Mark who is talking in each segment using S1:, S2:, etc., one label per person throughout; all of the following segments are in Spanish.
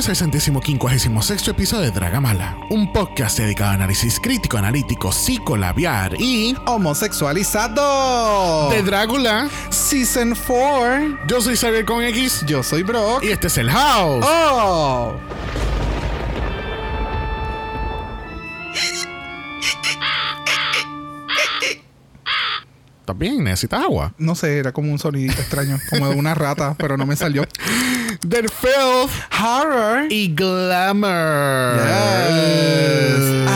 S1: Bienvenidos al centésimo quincuagésimo sexto episodio de Dragamala, un podcast dedicado a análisis crítico, analítico, psicolabiar y
S2: Homosexualizado.
S1: de Drácula.
S2: Season 4.
S1: Yo soy Xavier con X
S2: Yo soy Brock.
S1: y este es el House.
S2: Oh.
S1: ¿Estás bien? ¿Necesitas agua?
S2: No sé, era como un sonidito extraño, como de una rata, pero no me salió.
S1: Del filth
S2: Horror.
S1: y glamour.
S2: Yes.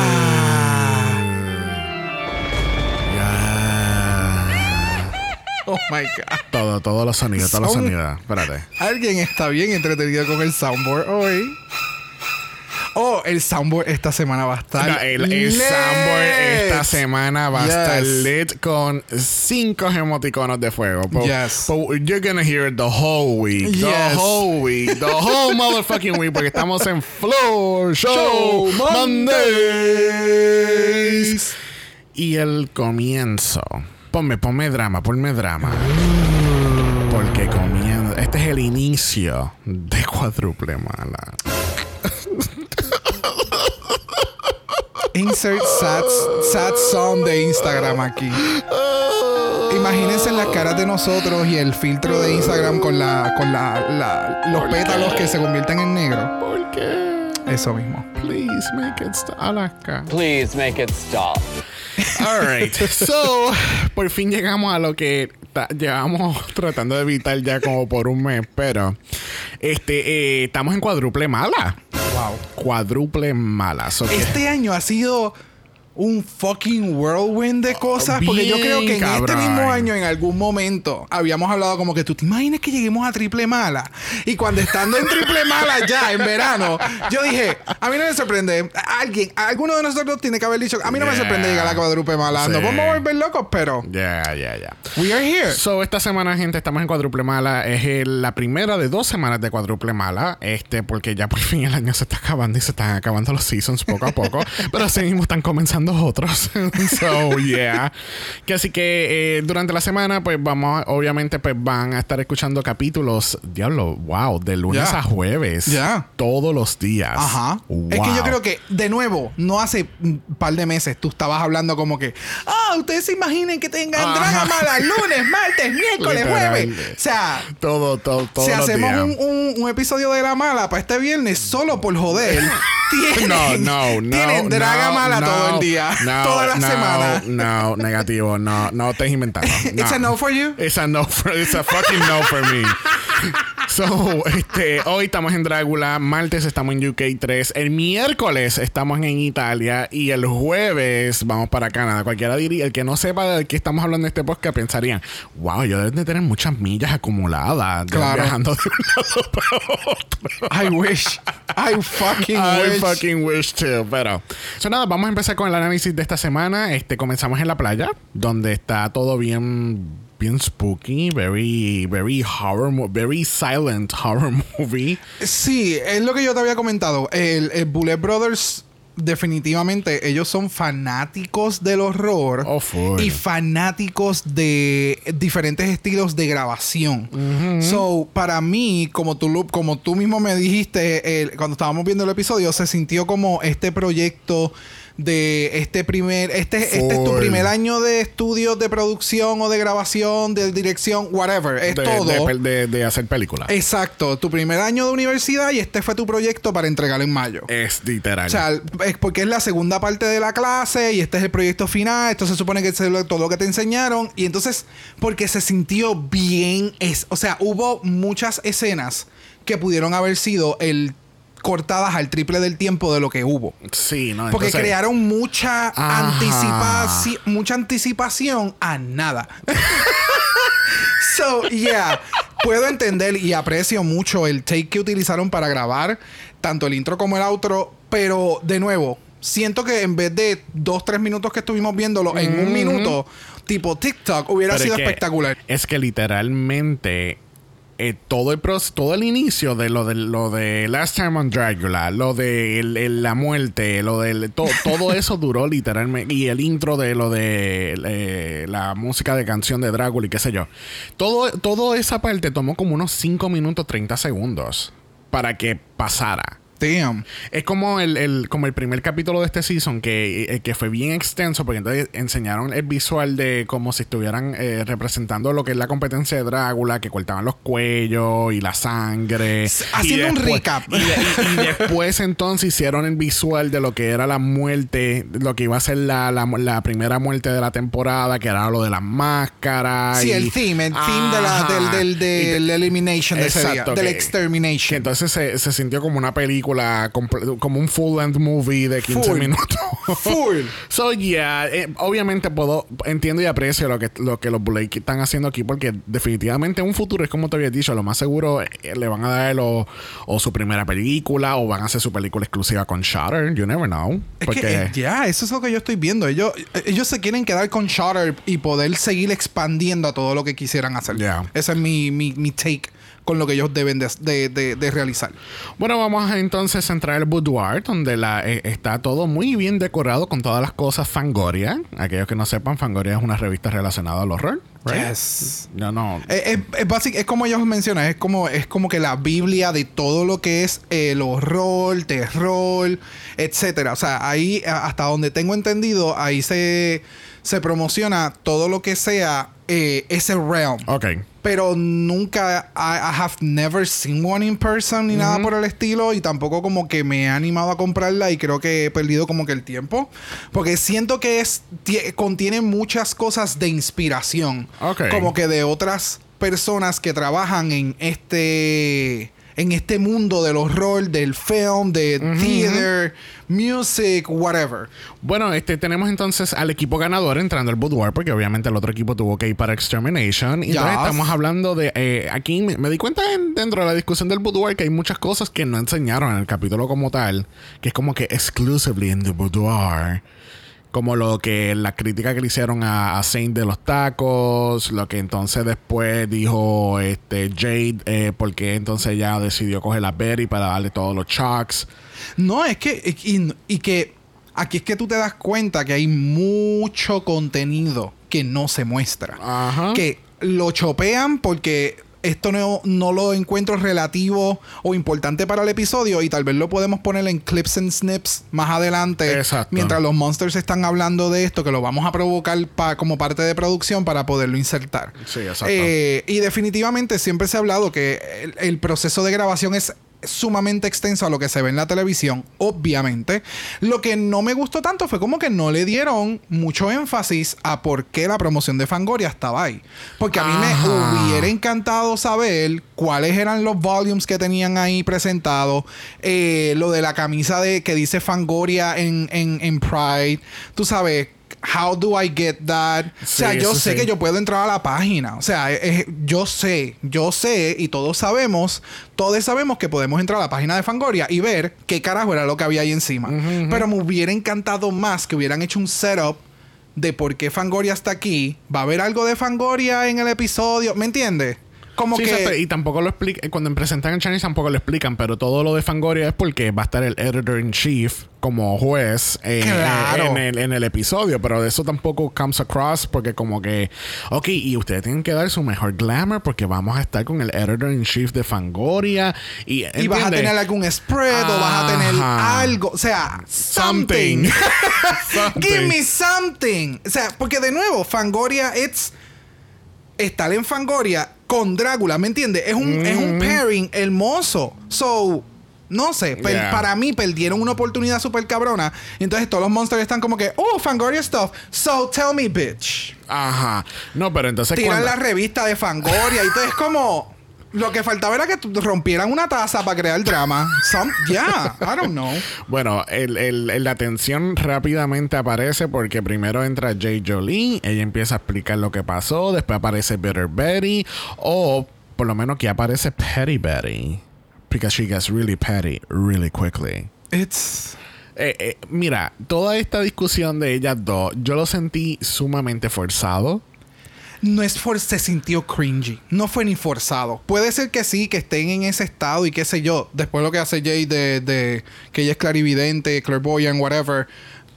S2: Ah. Oh my god.
S1: Todo, todos los sonidos, los
S2: Son-
S1: sonidos. Espérate.
S2: Alguien está bien entretenido con el soundboard hoy. Oh, el soundboard esta semana va a estar.
S1: No, el, el soundboard esta semana va a estar lit con cinco emoticonos de fuego. But,
S2: Yes.
S1: but you're gonna hear it the whole week. The
S2: Yes.
S1: whole week. The whole motherfucking week. Porque estamos en Floor Show,
S2: Show
S1: Mondays. Y el comienzo. Ponme, ponme drama, ponme drama. Porque comienza. Este es el inicio de cuádruple mala.
S2: Insert sad, sad song de Instagram aquí. Imagínense las caras de nosotros y el filtro de Instagram con la, con la, la- los pétalos que se convierten en negro.
S1: ¿Por qué?
S2: Eso mismo.
S1: Please make it stop. Alaska.
S3: Please make it stop.
S1: Alright. So, por fin llegamos a lo que llevamos tratando de evitar ya como por un mes, pero este eh, estamos en cuádruple mala.
S2: Wow.
S1: Cuádruple mala. So que-
S2: Este año ha sido un fucking whirlwind de cosas. Porque yo
S1: Bien,
S2: creo que en este mismo año, en algún momento, habíamos hablado como que tú te imaginas que lleguemos a triple mala. Y cuando estando en triple mala ya en verano, yo dije, a mí no me sorprende. Alguien, alguno de nosotros tiene que haber dicho, a mí no me
S1: Yeah.
S2: sorprende llegar a la cuádruple mala.
S1: Sí.
S2: Nos vamos a volver locos, pero
S1: Ya, ya, ya.
S2: we are here.
S1: So, esta semana, gente, estamos en cuádruple mala. Es el- la primera de dos semanas de cuádruple mala. Este, porque ya por fin el año se está acabando y se están acabando los seasons poco a poco. pero mismo están comenzando otros. so, yeah. Que así que eh, durante la semana, pues vamos, a- obviamente, pues van a estar escuchando capítulos, diablo, wow, de lunes a jueves.
S2: Ya.
S1: Todos los días.
S2: Ajá. Es que yo creo que, de nuevo, no hace un par de meses tú estabas hablando como que, ah, ustedes se imaginen que tengan
S1: Ajá.
S2: draga mala lunes, martes, miércoles, jueves. O sea,
S1: Todo, todo, todos
S2: si hacemos un, un- un episodio de la mala para este viernes solo por joder, tienen,
S1: No, no, no.
S2: tienen draga
S1: no,
S2: mala
S1: no,
S2: todo el día,
S1: no,
S2: toda la
S1: no,
S2: semana.
S1: No, negativo. No, no estés inventando.
S2: It's a no for you.
S1: It's a no for, it's a fucking no for me. So, este, hoy estamos en Drácula, martes estamos en UK 3, el miércoles estamos en Italia y el jueves vamos para Canadá. Cualquiera diría, el que no sepa de qué estamos hablando en este podcast pensarían, wow, yo deben de tener muchas millas acumuladas
S2: Claro.
S1: viajando de un lado para otro.
S2: I wish. I fucking
S1: I
S2: wish.
S1: fucking wish to. Pero, so nada, vamos a empezar con el análisis de esta semana. Este, comenzamos en la playa, donde está todo bien, bien spooky, very, very horror, very silent horror movie.
S2: Sí, es lo que yo te había comentado. El, el Bullet Brothers, definitivamente, ellos son fanáticos del horror
S1: Oh,
S2: y fanáticos de diferentes estilos de grabación. So, para mí, como tú, como tú mismo me dijiste cuando estábamos viendo el episodio, se sintió como este proyecto de este primer, este, este es tu primer año de estudios de producción o de grabación, de dirección, whatever. Es
S1: de,
S2: todo.
S1: de pel- de- de hacer películas.
S2: Exacto, tu primer año de universidad y este fue tu proyecto para entregar en mayo.
S1: Es literal.
S2: O sea, es porque es la segunda parte de la clase y este es el proyecto final. Esto se supone que es todo lo que te enseñaron. Y entonces, porque se sintió bien. Es, o sea, hubo muchas escenas que pudieron haber sido el cortadas al triple del tiempo de lo que hubo.
S1: sí, ¿no?
S2: Porque
S1: Entonces,
S2: crearon mucha mucha anticipación a nada. so, yeah, puedo entender y aprecio mucho el take que utilizaron para grabar tanto el intro como el outro, pero de nuevo, siento que en vez de dos, tres minutos que estuvimos viéndolo en un minuto, tipo TikTok, hubiera
S1: pero es
S2: sido
S1: que-
S2: espectacular.
S1: Es que literalmente eh, todo el todo el inicio de lo de lo de Last Time on Dracula, lo de la muerte, lo de to- todo eso duró literalmente y el intro de lo de eh, la música de canción de Drácula y qué sé yo. Todo toda esa parte tomó como unos 5 minutos 30 segundos para que pasara.
S2: Damn.
S1: Es como el, el- como el primer capítulo de este season que, eh, que fue bien extenso porque entonces enseñaron el visual de como si estuvieran eh, representando lo que es la competencia de Drácula, que cortaban los cuellos y la sangre.
S2: S- haciendo un recap.
S1: Y, de- y después entonces hicieron el visual de lo que era la muerte, lo que iba a ser la, la, la primera muerte de la temporada, que era lo de las máscaras.
S2: Sí,
S1: y-
S2: el theme, el theme de la,
S1: Ajá.
S2: del, elimination de ese día,
S1: Exacto,
S2: del
S1: que-
S2: extermination.
S1: que entonces se, se sintió como una película, como un full length movie de 15
S2: Full.
S1: minutos.
S2: Full.
S1: So, yeah, eh, obviamente puedo, entiendo y aprecio lo que, lo que los Blake están haciendo aquí, porque definitivamente en un futuro es como te había dicho, lo más seguro eh, le van a dar o, o su primera película o van a hacer su película exclusiva con Shutter, you never know.
S2: Es
S1: Porque,
S2: que eh, ya, eso es lo que yo estoy viendo. Ellos, ellos se quieren quedar con Shutter y poder seguir expandiendo a todo lo que quisieran hacer.
S1: Ya.
S2: Ese es mi, mi, mi take con lo que ellos deben de, de- de- de realizar.
S1: Bueno, vamos a entonces entrar al boudoir, donde la, eh, está todo muy bien decorado con todas las cosas Fangoria. Aquellos que no sepan, Fangoria es una revista relacionada al horror. right?
S2: Yes.
S1: No, no.
S2: Es, es, es basic- es como ellos mencionan, es como, es como que la Biblia de todo lo que es el horror, terror, etcétera. O sea, ahí, a- hasta donde tengo entendido, ahí se, se promociona todo lo que sea eh, ese realm.
S1: Ok.
S2: Pero nunca, I, I have never seen one in person ni nada por el estilo. Y tampoco como que me he animado a comprarla y creo que he perdido como que el tiempo. Porque siento que es, tie- contiene muchas cosas de inspiración.
S1: Ok.
S2: Como que de otras personas que trabajan en este... En este mundo del horror, del film, de theater, music, whatever.
S1: Bueno, este tenemos entonces al equipo ganador entrando al boudoir, porque obviamente el otro equipo tuvo que ir para Extermination. Y entonces
S2: Yes.
S1: estamos hablando de. eh, aquí me, me di cuenta en- dentro de la discusión del boudoir que hay muchas cosas que no enseñaron en el capítulo como tal, que es como que exclusively in the boudoir. Como lo que la crítica que le hicieron a, a Saint de los tacos, lo que entonces después dijo este Jade, eh, porque entonces ella decidió coger a Betty para darle todos los chucks.
S2: No, es que. Y, y que. Aquí es que tú te das cuenta que hay mucho contenido que no se muestra.
S1: Ajá.
S2: Que lo chopean porque esto no, no lo encuentro relativo o importante para el episodio y tal vez lo podemos poner en clips and snips más adelante.
S1: Exacto.
S2: Mientras los monsters están hablando de esto, que lo vamos a provocar pa- como parte de producción para poderlo insertar.
S1: Sí, exacto.
S2: Eh, y definitivamente siempre se ha hablado que el, el proceso de grabación es sumamente extenso a lo que se ve en la televisión, obviamente. Lo que no me gustó tanto fue como que no le dieron mucho énfasis a por qué la promoción de Fangoria estaba ahí. Porque a mí me hubiera encantado saber cuáles eran los volumes que tenían ahí presentados. eh, lo de la camisa de que dice Fangoria en, en, en Pride. Tú sabes. How do I get that? o sea, yo sé
S1: sí.
S2: que yo puedo entrar a la página. O sea, es- yo sé, yo sé y todos sabemos, todos sabemos que podemos entrar a la página de Fangoria y ver qué carajo era lo que había ahí encima. Pero me hubiera encantado más que hubieran hecho un setup de por qué Fangoria está aquí. ¿Va a haber algo de Fangoria en el episodio? ¿Me entiendes? Como
S1: Sí,
S2: que.
S1: exacto, y tampoco lo explican, cuando presentan el Chinese tampoco lo explican, pero todo lo de Fangoria es porque va a estar el editor in chief como juez eh,
S2: Claro.
S1: en, el, en el episodio, pero de eso tampoco comes across porque como que, ok, y ustedes tienen que dar su mejor glamour porque vamos a estar con el editor in chief de Fangoria y,
S2: y vas a tener algún spread o vas a tener algo. O sea, something.
S1: Something. Something.
S2: Give me something. O sea, porque de nuevo, Fangoria, it's. Estar en Fangoria con Drácula, ¿me entiendes? Es un, es un pairing hermoso. So, no sé,
S1: Yeah.
S2: para mí perdieron una oportunidad súper cabrona. Entonces todos los monsters están como que, oh, Fangoria stuff. So tell me, bitch.
S1: Ajá. No, pero entonces
S2: Tiran
S1: cuando-
S2: la revista de Fangoria y todo es como. Lo que faltaba era que rompieran una taza para crear drama. Some, yeah, I don't know.
S1: Bueno, el, el- el- la tensión rápidamente aparece porque primero entra Jay Jolie, ella empieza a explicar lo que pasó, después aparece Bitter Betty, o por lo menos que aparece Petty Betty. Because she gets really petty really quickly.
S2: It's.
S1: Eh, eh, mira, toda esta discusión de ellas dos, yo lo sentí sumamente forzado.
S2: No es for, se sintió cringy. No fue ni forzado. Puede ser que sí, que estén en ese estado y qué sé yo. Después lo que hace Jay de, de que ella es clarividente, clairvoyant, whatever.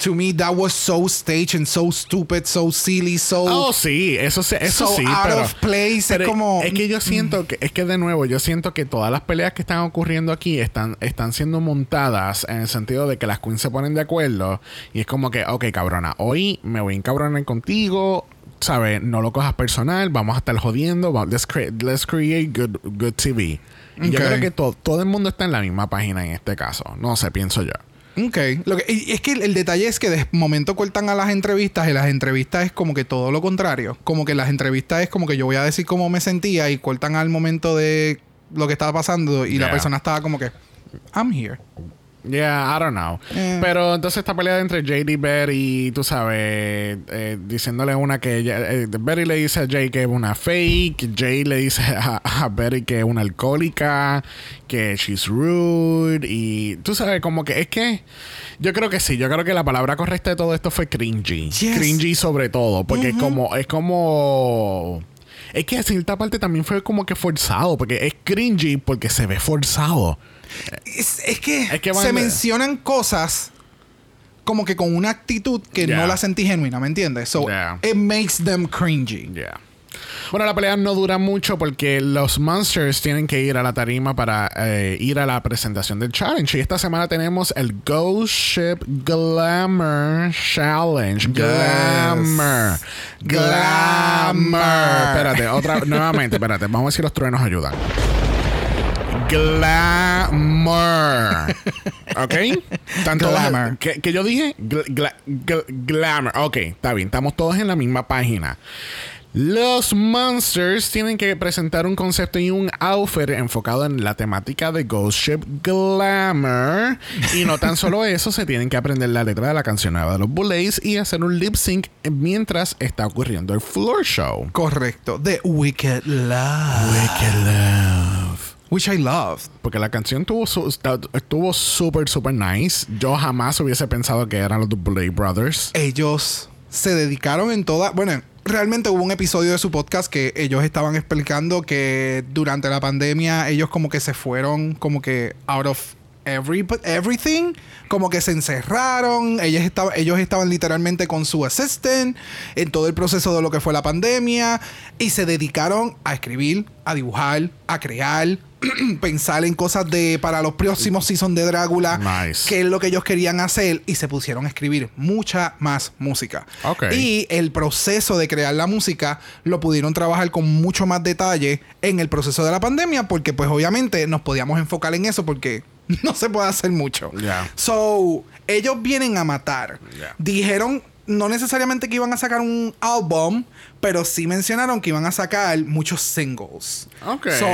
S2: To me, that was so staged and so stupid, so silly, so.
S1: Oh, sí, eso, sí- eso
S2: So
S1: sí,
S2: out
S1: pero,
S2: of place, es como-
S1: es que yo siento que es que de nuevo yo siento que todas las peleas que están ocurriendo aquí están están siendo montadas en el sentido de que las queens se ponen de acuerdo y es como que, ok, cabrona, hoy me voy a encabronar contigo. ¿Sabes? No lo cojas personal, vamos a estar jodiendo, let's, crea- let's create good, good TV. Y yo creo que to- todo el mundo está en la misma página en este caso. No sé, pienso yo.
S2: Ok. Lo que, y es que el, el detalle es que de momento cortan a las entrevistas y las entrevistas es como que todo lo contrario. Como que las entrevistas es como que yo voy a decir cómo me sentía y cortan al momento de lo que estaba pasando y la persona estaba como que, I'm here.
S1: Yeah, I don't know.
S2: Eh.
S1: Pero entonces esta pelea entre JD Betty, tú sabes, eh, diciéndole una que ella, eh, Betty le dice a Jay que es una fake, Jay le dice a, a Betty que es una alcohólica, que she's rude y tú sabes como que es que yo creo que sí, yo creo que la palabra correcta de todo esto fue cringy.
S2: Yes.
S1: Cringy sobre todo, porque es como es como es que cierta parte también fue como que forzado, porque es cringy porque se ve forzado.
S2: Es, es que,
S1: Es que van
S2: se mencionan cosas como que con una actitud que
S1: Yeah.
S2: no la sentí genuina, ¿me entiendes? So,
S1: Yeah.
S2: it makes them cringy.
S1: Yeah. Bueno, la pelea no dura mucho porque los Monsters tienen que ir a la tarima para eh, ir a la presentación del challenge. Y esta semana tenemos el Ghost Ship Glamour Challenge. Glamour. Glamour. Espérate, otra, nuevamente, espérate. Vamos a ver si los truenos ayudan. Glamour. ¿Ok? Tanto
S2: Glamour.
S1: que, que yo dije Gla- gla- gla- glamour. Ok, está bien. Estamos todos en la misma página. Los Monsters tienen que presentar un concepto y un outfit enfocado en la temática de Ghost Ship Glamour. Y no tan solo eso, se tienen que aprender la letra de la canción nueva de los Bullets y hacer un lip sync mientras está ocurriendo el floor show.
S2: Correcto. The Wicked Love.
S1: Wicked Love.
S2: Which I love.
S1: Porque la canción tuvo su- estuvo súper, súper nice. Yo jamás hubiese pensado que eran los Bullet Brothers.
S2: ellos se dedicaron en toda. Bueno, realmente hubo un episodio de su podcast que ellos estaban explicando que durante la pandemia ellos como que se fueron como que out of every, everything. Como que se encerraron. Ellos, estaban ellos estaban literalmente con su assistant en todo el proceso de lo que fue la pandemia. Y se dedicaron a escribir, a dibujar, a crear. pensar en cosas de para los próximos seasons de Drácula
S1: Nice.
S2: que es lo que ellos querían hacer y se pusieron a escribir mucha más música. Y el proceso de crear la música lo pudieron trabajar con mucho más detalle en el proceso de la pandemia porque pues obviamente nos podíamos enfocar en eso porque no se puede hacer mucho. So, ellos vienen a matar. Dijeron no necesariamente que iban a sacar un álbum, pero sí mencionaron que iban a sacar muchos singles.
S1: Ok.
S2: So,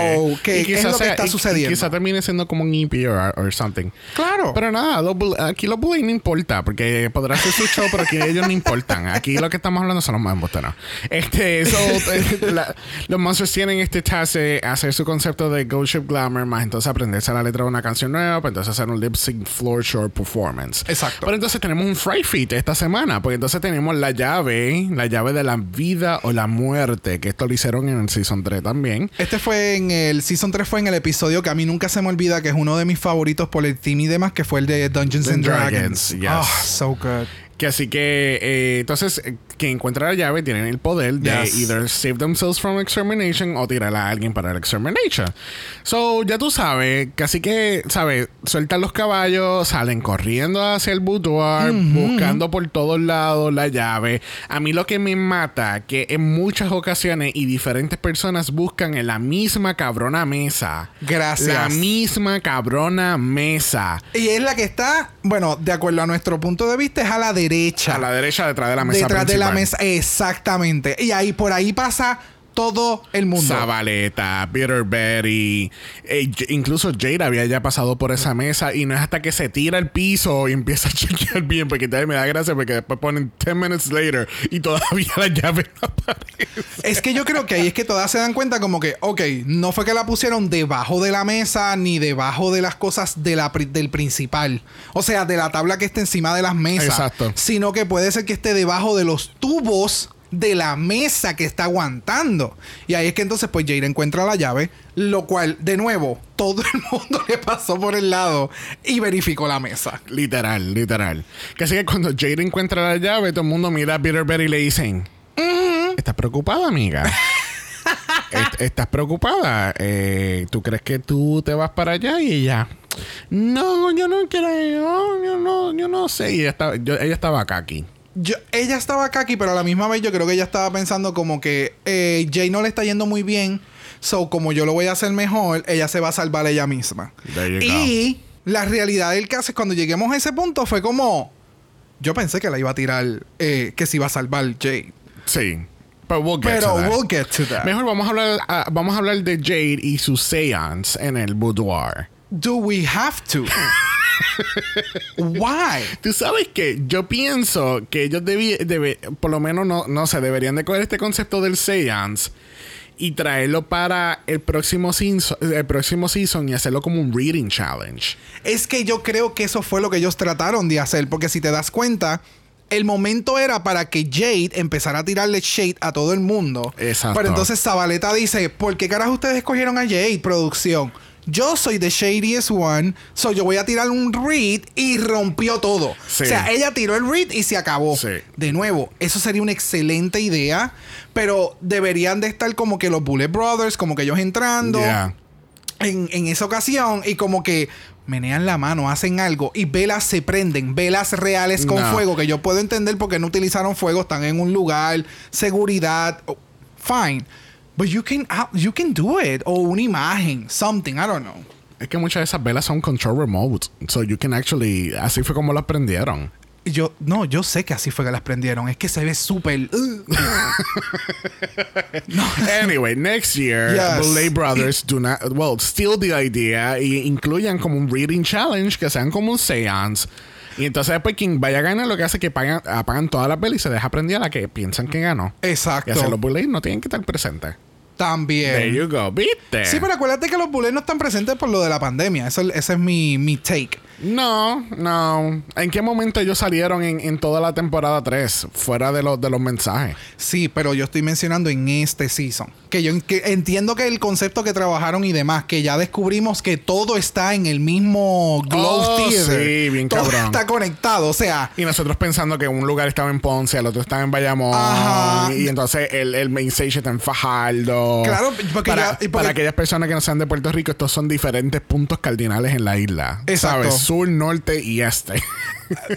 S2: que
S1: Y
S2: es lo que
S1: sea-
S2: está
S1: y- y
S2: sucediendo.
S1: quizá termine siendo como un EP o or something.
S2: Claro.
S1: Pero nada, Bull- aquí los Bullies no importa, porque podrá ser su show, pero aquí ellos no importan. Aquí lo que estamos hablando son los más embusteros. Este, so, la- los Monsters tienen este task de hacer su concepto de Ghost Ship Glamour, más entonces aprenderse la letra de una canción nueva, para entonces hacer un lip sync floor show performance.
S2: Exacto.
S1: Pero entonces tenemos un Fry Feet esta semana, porque entonces tenemos la llave, la llave de la vida vida o la muerte, que esto lo hicieron en el Season 3 también.
S2: Este fue en el Season 3 fue en el episodio que a mí nunca se me olvida, que es uno de mis favoritos por el team y demás, que fue el de Dungeons and Dragons.
S1: Dragons, yes.
S2: Oh, so good.
S1: Que así que, eh, entonces, quien encuentra la llave tienen el poder de
S2: Yes.
S1: either save themselves from extermination o tirar a alguien para la extermination. So, ya tú sabes, que así que, ¿sabes? Sueltan los caballos, salen corriendo hacia el boudoir, buscando por todos lados la llave. A mí lo que me mata, que en muchas ocasiones y diferentes personas buscan en la misma cabrona mesa.
S2: Gracias.
S1: La misma cabrona mesa.
S2: Y es la que está, bueno, de acuerdo a nuestro punto de vista, es a la derecha.
S1: A la derecha, detrás de la mesa
S2: detrás de la mesa. Exactamente. Y ahí por ahí pasa todo el mundo.
S1: Zabaleta, Bitter Betty, eh, incluso Jade había ya pasado por esa mesa y no es hasta que se tira al piso y empieza a chequear bien, porque también me da gracia porque después ponen 10 minutes later y todavía la llave no aparece.
S2: Es que yo creo que ahí es que todas se dan cuenta como que, ok, no fue que la pusieron debajo de la mesa ni debajo de las cosas de la, pri- del principal. O sea, de la tabla que está encima de las mesas.
S1: Exacto.
S2: Sino que puede ser que esté debajo de los tubos de la mesa que está aguantando. Y ahí es que entonces pues Jade encuentra la llave, lo cual, de nuevo, todo el mundo le pasó por el lado y verificó la mesa.
S1: Literal, literal. Que así que cuando Jade encuentra la llave, todo el mundo mira a Betty y le dicen: ¿Estás preocupada, amiga? Est- ¿Estás preocupada? Eh, ¿Tú crees que tú te vas para allá? Y ella, no, yo no creo, yo no, yo no sé. Y ella estaba, yo- ella estaba acá aquí.
S2: Yo, ella estaba acá aquí, pero a la misma vez yo creo que ella estaba pensando como que eh, Jay no le está yendo muy bien. So, como yo lo voy a hacer mejor, ella se va a salvar ella misma. Y la realidad del caso es cuando lleguemos a ese punto fue como... Yo pensé que la iba a tirar, eh, que se iba a salvar Jade.
S1: Sí. But we'll get
S2: Pero
S1: to that.
S2: we'll get to that.
S1: Mejor vamos a hablar, ah, vamos a hablar de Jade y su seance en el boudoir.
S2: Do we have to? Why?
S1: Tú sabes que yo pienso que ellos debí, debe, por lo menos no, no sé, deberían de coger este concepto del seance y traerlo para el próximo season, el próximo season y hacerlo como un reading challenge.
S2: Es que yo creo que eso fue lo que ellos trataron de hacer, porque si te das cuenta, el momento era para que Jade empezara a tirarle shade a todo el mundo.
S1: Exacto.
S2: Pero entonces Zabaleta dice, ¿por qué carajo ustedes escogieron a Jade, producción? Yo soy the shadiest one, so yo voy a tirar un read y rompió todo.
S1: Sí.
S2: O sea, ella tiró el read y se acabó.
S1: Sí.
S2: De nuevo, eso sería una excelente idea, pero deberían de estar como que los Bullet Brothers, como que ellos entrando
S1: Yeah.
S2: en, en esa ocasión y como que menean la mano, hacen algo y velas se prenden, velas reales con
S1: No.
S2: fuego, que yo puedo entender porque no utilizaron fuego, están en un lugar, seguridad, oh, fine. But you can, you can do it. O una imagen, something, I don't know.
S1: Es que muchas de esas velas son control remote. So you can actually. Así fue como las prendieron.
S2: Yo, no, yo sé que así fue que las prendieron. Es que se ve súper. uh.
S1: Anyway, next year,
S2: Yes.
S1: Boulay Brothers do not, well, steal the idea y incluyan como un reading challenge, que sean como un seance. Y entonces después quien vaya a ganar lo que hace es que pagan, apagan todas las velas y se deja prendida la que piensan que ganó. Y así
S2: Exacto.
S1: los Boulay no tienen que estar presentes.
S2: También.
S1: There you go, ¿viste?
S2: Sí, pero acuérdate que los bullets no están presentes por lo de la pandemia. Eso, ese es mi, mi take.
S1: No, no. ¿En qué momento ellos salieron en, en toda la temporada 3? Fuera de, los de los mensajes.
S2: Sí, pero yo estoy mencionando en este season. Que yo que entiendo que el concepto que trabajaron y demás, que ya descubrimos que todo está en el mismo Glow
S1: Oh,
S2: Theater.
S1: sí, bien
S2: todo
S1: cabrón.
S2: está conectado. O sea,
S1: Y nosotros pensando que un lugar estaba en Ponce, el otro estaba en Bayamón.
S2: Ajá.
S1: Y entonces el, el main stage está en Fajardo.
S2: Claro, porque
S1: para,
S2: ya- y porque-
S1: para aquellas personas que no sean de Puerto Rico, estos son diferentes puntos cardinales en la isla.
S2: Exacto.
S1: ¿Sabes? Sur, norte y este.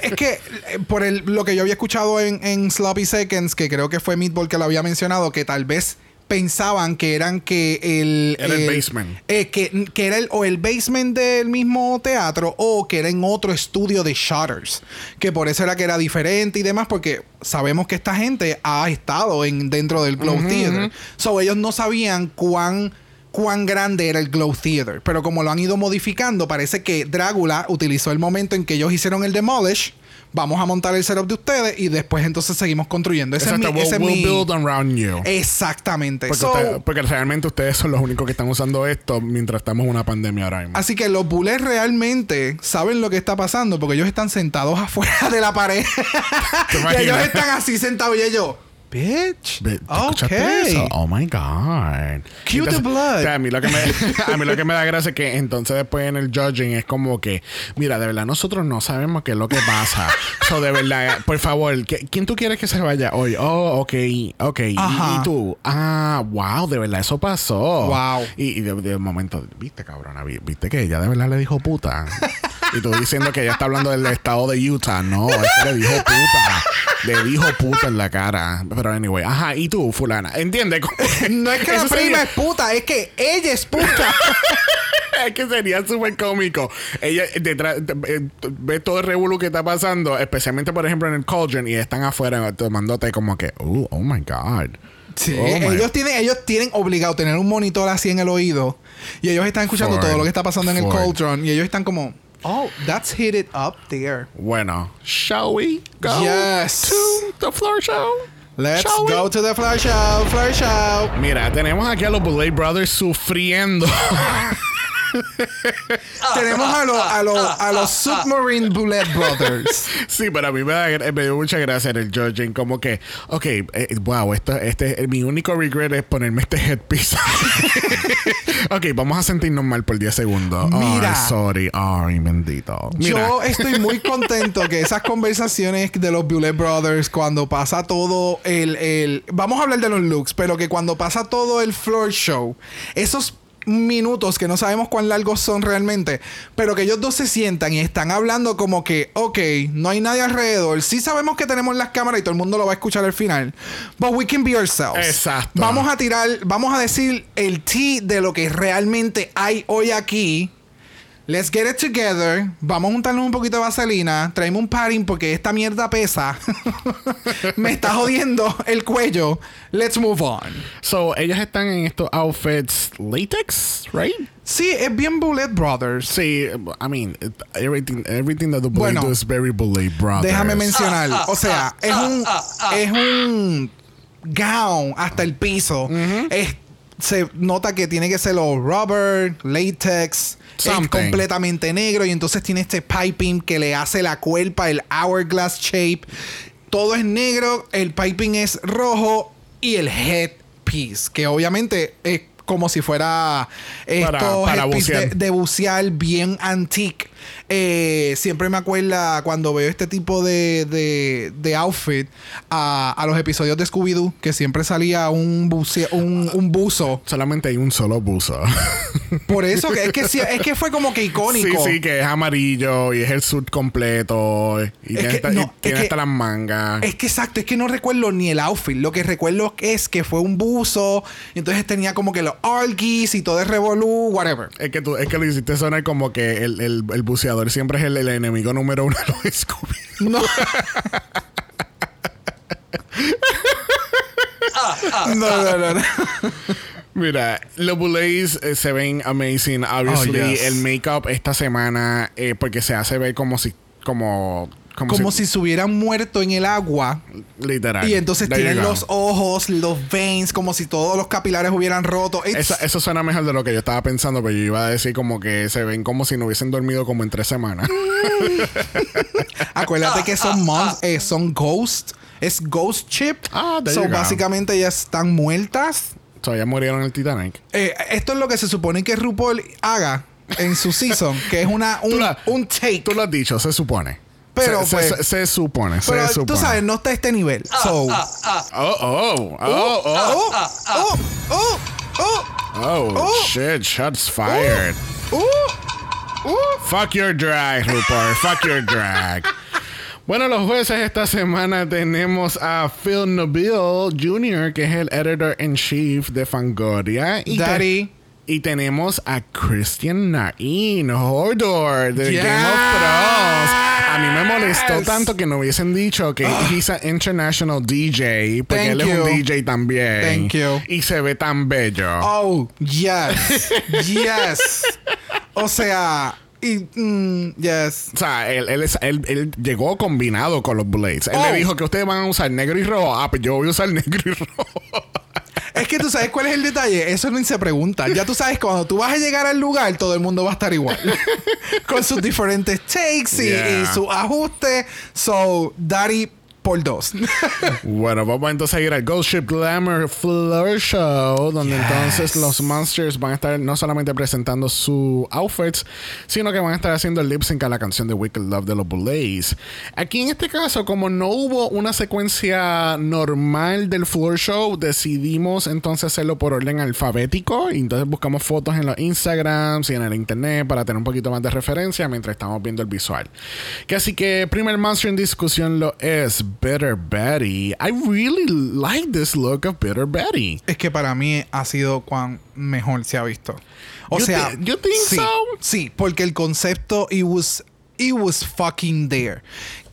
S2: es que eh, por el, lo que yo había escuchado en, en Sloppy Seconds, que creo que fue Meatball que lo había mencionado, que tal vez pensaban que eran que el...
S1: Era el basement.
S2: eh, que, que era el, o el basement del mismo teatro o que era en otro estudio de Shutters. Que por eso era que era diferente y demás, porque sabemos que esta gente ha estado en, dentro del Glow Theater. So ellos no sabían cuán cuán grande era el Glow Theater. Pero como lo han ido modificando, parece que Drácula utilizó el momento en que ellos hicieron el Demolish. Vamos a montar el setup de ustedes y después entonces seguimos construyendo. Ese
S1: Exacto,
S2: es mi...
S1: we'll,
S2: ese es
S1: we'll
S2: mi-
S1: build around you.
S2: Exactamente.
S1: Porque,
S2: So,
S1: usted- porque realmente ustedes son los únicos que están usando esto mientras estamos en una pandemia ahora mismo.
S2: Así que los bullets realmente saben lo que está pasando porque ellos están sentados afuera de la pared.
S1: ¿Te
S2: y ellos están así sentados y ellos, bitch.
S1: Ve- ¿te escuchaste eso?
S2: Ok.
S1: Oh my God.
S2: Cue the blood.
S1: o sea, a, mí lo que me, a mí lo que me da gracia es que entonces después en el judging es como que, mira, de verdad, nosotros no sabemos qué es lo que pasa. so, de verdad, por favor, ¿qué- ¿quién tú quieres que se vaya hoy? Oh, ok, ok. ¿Y,
S2: Ajá.
S1: y tú? Ah, wow, de verdad, eso pasó.
S2: Wow.
S1: Y, y de, de momento, viste, cabrona, Vi- viste que ella de verdad le dijo puta. Y tú diciendo que ella está hablando del estado de Utah. No, es que le dijo puta. Le dijo puta en la cara. Pero anyway, ajá, y tú, fulana. ¿Entiendes?
S2: No es que la prima
S1: sería-
S2: es puta, es que ella es puta.
S1: es que sería súper cómico. Ella detrás de- eh, ve todo el revuelo que está pasando, especialmente por ejemplo en el Cauldron, y están afuera tomándote como que, oh, oh my God.
S2: Sí,
S1: Oh my-
S2: ellos tienen, ellos tienen obligado tener un monitor así en el oído. Y ellos están escuchando
S1: Ford.
S2: todo lo que está pasando en el. Cauldron. Y ellos están como, oh, that's heated up there.
S1: Bueno, shall we go
S2: Yes.
S1: to the floor show?
S2: Let's
S1: we?
S2: go to the floor show, floor show.
S1: Mira, tenemos aquí a los Bullet Brothers sufriendo.
S2: Tenemos a los a los a los Submarine Bullet Brothers.
S1: sí, pero a mí me, da, me dio mucha gracia en el judging. Como que, ok, eh, wow, esto, este, mi único regret es ponerme este headpiece. ok, vamos a sentirnos mal por 10 segundos.
S2: Mira.
S1: Sorry. Ay, bendito. Mira.
S2: Yo estoy muy contento que esas conversaciones de los Bullet Brothers, cuando pasa todo el, el- Vamos a hablar de los looks, pero que cuando pasa todo el floor show, esos minutos que no sabemos cuán largos son realmente, pero que ellos dos se sientan y están hablando como que, ok, no hay nadie alrededor, sí sabemos que tenemos las cámaras y todo el mundo lo va a escuchar al final, but we can be ourselves.
S1: Exacto.
S2: Vamos a tirar, vamos a decir el tea de lo que realmente hay hoy aquí. Let's get it together. Vamos a juntarnos un poquito de vaselina. Traeme un padding porque esta mierda pesa. Me está jodiendo el cuello. Let's move on.
S1: So, ellos están en estos outfits latex, right?
S2: Sí, es bien Bullet Brothers.
S1: Sí, I mean, everything, everything that the Bullet
S2: Bueno,
S1: do is very Bullet Brothers.
S2: Déjame mencionar. O sea, es un, es un gown hasta el piso. Es- se nota que tiene que ser los rubber, latex. Es completamente negro y entonces tiene este piping que le hace la cuerpa, el hourglass shape. Todo es negro, el piping es rojo y el headpiece, que obviamente es como si fuera
S1: Para-
S2: estos
S1: para
S2: headpiece de, de bucear bien antique. Eh, siempre me acuerda cuando veo este tipo de, de, de outfit a, a los episodios de Scooby-Doo, que siempre salía un, buce- un, un buzo.
S1: Solamente hay un solo buzo.
S2: Por eso que es que, sí- es que fue como que
S1: sí,
S2: icónico.
S1: sí, que es amarillo y es el suit completo. Y tiene,
S2: que
S1: hasta,
S2: no,
S1: y
S2: es que-
S1: las mangas.
S2: Es que exacto, es que no recuerdo ni el outfit. Lo que recuerdo es que fue un buzo. Y entonces tenía como que los argis y todo el revolú, whatever.
S1: Es que, tú, es que lo hiciste sonar como que el, el, el buceador siempre es el, el enemigo número uno de los Scooby.
S2: No. no, no, no, no.
S1: Mira, los Bullets eh, se ven amazing. Obviously,
S2: Oh, yes.
S1: el make-up esta semana, eh, porque se hace ver como si, como, como,
S2: Como si se hubieran muerto en el agua.
S1: literal.
S2: Y entonces tienen los ojos, los veins, como si todos los capilares hubieran roto.
S1: Esa- eso suena mejor de lo que yo estaba pensando, pero yo iba a decir como que se ven como si no hubiesen dormido como en tres semanas.
S2: Acuérdate que son mons- eh, son ghost. Es ghost chip.
S1: Ah, there
S2: so básicamente ya están muertas.
S1: Todavía murieron en el Titanic.
S2: Eh, esto es lo que se supone que RuPaul haga en su season, que es una un,
S1: la-
S2: un take.
S1: Tú lo has dicho, se supone.
S2: Pero,
S1: se,
S2: pues-
S1: se- se supone,
S2: Pero
S1: se supone.
S2: tú sabes, no está a este nivel. So,
S1: Oh, oh, oh, oh,
S2: oh, oh, oh, oh,
S1: oh,
S2: oh.
S1: shit, shots fired.
S2: oh, oh.
S1: Fuck your drag, RuPaul. Fuck your drag. Bueno, los jueces esta semana tenemos a Phil Nobile Jr., que es el editor in chief de Fangoria. Y
S2: Daddy.
S1: y tenemos a Christian Nain Hodor de
S2: Yes.
S1: Game of Thrones. A mí me molestó tanto que no hubiesen dicho que he's an international DJ, porque
S2: Thank
S1: él es un. DJ también.
S2: Thank you.
S1: Y se ve tan bello.
S2: Oh, yes. yes. O sea, y, mm, yes.
S1: O sea, él, él, es- él- él llegó combinado con los Blades. Él
S2: Oh.
S1: le dijo que ustedes van a usar negro y rojo. Ah, pues yo voy a usar negro y rojo.
S2: Es que tú sabes cuál es el detalle. Eso ni se pregunta. Ya tú sabes, cuando tú vas a llegar al lugar, todo el mundo va a estar igual. Con sus diferentes takes y,
S1: Yeah.
S2: y su ajuste. So, Daddy por dos.
S1: Bueno, vamos entonces a ir al Ghost Ship Glamour Floor Show, donde
S2: Yes.
S1: entonces los Monsters van a estar no solamente presentando sus outfits, sino que van a estar haciendo el lip sync a la canción de Wicked Love de los Bullays. Aquí en este caso, como no hubo una secuencia normal del Floor Show, decidimos entonces hacerlo por orden alfabético. Y entonces buscamos fotos en los Instagrams y en el internet para tener un poquito más de referencia mientras estamos viendo el visual. Que así que primer monster en discusión lo es Bitter Betty. I really like this look of Bitter Betty.
S2: es que para mí ha sido cuán mejor se ha visto. O
S1: You
S2: sea,
S1: think
S2: sí,
S1: so?
S2: sí, porque el concepto it was it was fucking there.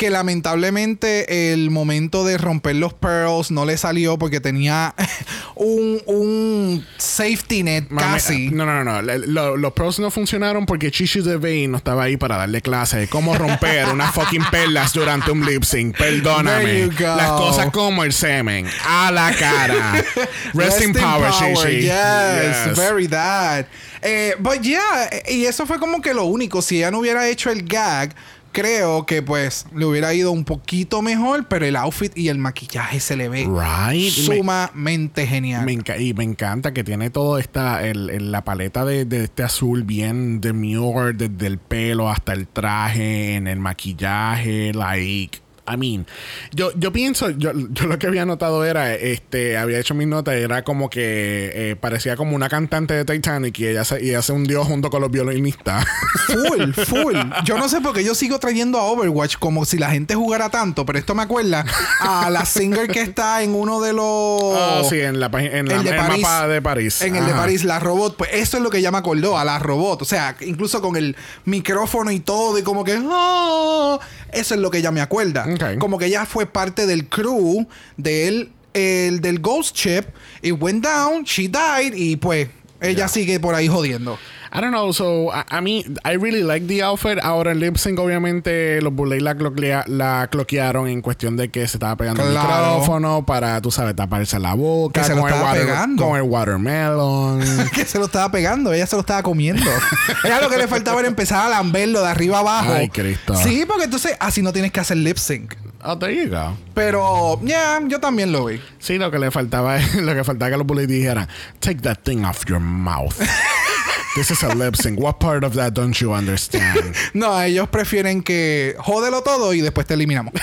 S2: Que lamentablemente el momento de romper los pearls no le salió porque tenía un, un safety net
S1: Mami,
S2: casi.
S1: No, no, no. no. Lo- los pros no funcionaron porque Chichi Devane no estaba ahí para darle clase de cómo romper unas fucking perlas durante un lip sync. Perdóname. Las cosas como el semen. A la cara. Rest, in power, Chichi.
S2: Yes,
S1: Yes.
S2: very that. Eh, but yeah, y eso fue como que lo único. Si ella no hubiera hecho el gag, creo que pues le hubiera ido un poquito mejor, pero el outfit y el maquillaje se le ve
S1: Right. Me-
S2: sumamente genial.
S1: Me y me encanta que tiene todo esta, el, el- la paleta de, de este azul bien demure, desde el pelo hasta el traje, en el maquillaje, like. I mean, yo, yo pienso, yo, yo lo que había notado era, este, había hecho mis notas, era como que eh, parecía como una cantante de Titanic y ella se, y ella se hundió junto con los violinistas.
S2: Full, full. Yo no sé por qué yo sigo trayendo a Overwatch como si la gente jugara tanto, pero esto me acuerda a la singer que está en uno de los.
S1: oh, sí, en, la, en, la-
S2: el de
S1: el
S2: París.
S1: mapa de París.
S2: En el de. París, la robot. Pues eso es lo que ella me acordó, a la robot. O sea, incluso con el micrófono y todo, y como que. "Ah", eso es lo que ella me acuerda. Como que ella fue parte del crew del, el, del Ghost Ship. It went down, she died, y pues ella sigue por ahí jodiendo.
S1: I don't know, so a, a mí, I really like the outfit. Ahora el lip sync, obviamente, los Bullets la, cloquea- la cloquearon en cuestión de que se estaba pegando el
S2: Claro.
S1: micrófono para, tú sabes, taparse la boca.
S2: Que se lo
S1: con el
S2: estaba pegando.
S1: Con el watermelon.
S2: que se lo estaba pegando, ella se lo estaba comiendo. ella lo que le faltaba era empezar a lamberlo de arriba abajo.
S1: Ay, Cristo.
S2: Sí, porque entonces así no tienes que hacer lip sync.
S1: Oh, there you go.
S2: Pero, ya, yo también lo vi.
S1: Sí, lo que le faltaba es lo que faltaba que los Bullets dijeran, take that thing off your mouth. This is a lip sync. What part of that don't you understand?
S2: No, ellos prefieren que jódelo todo y después te eliminamos.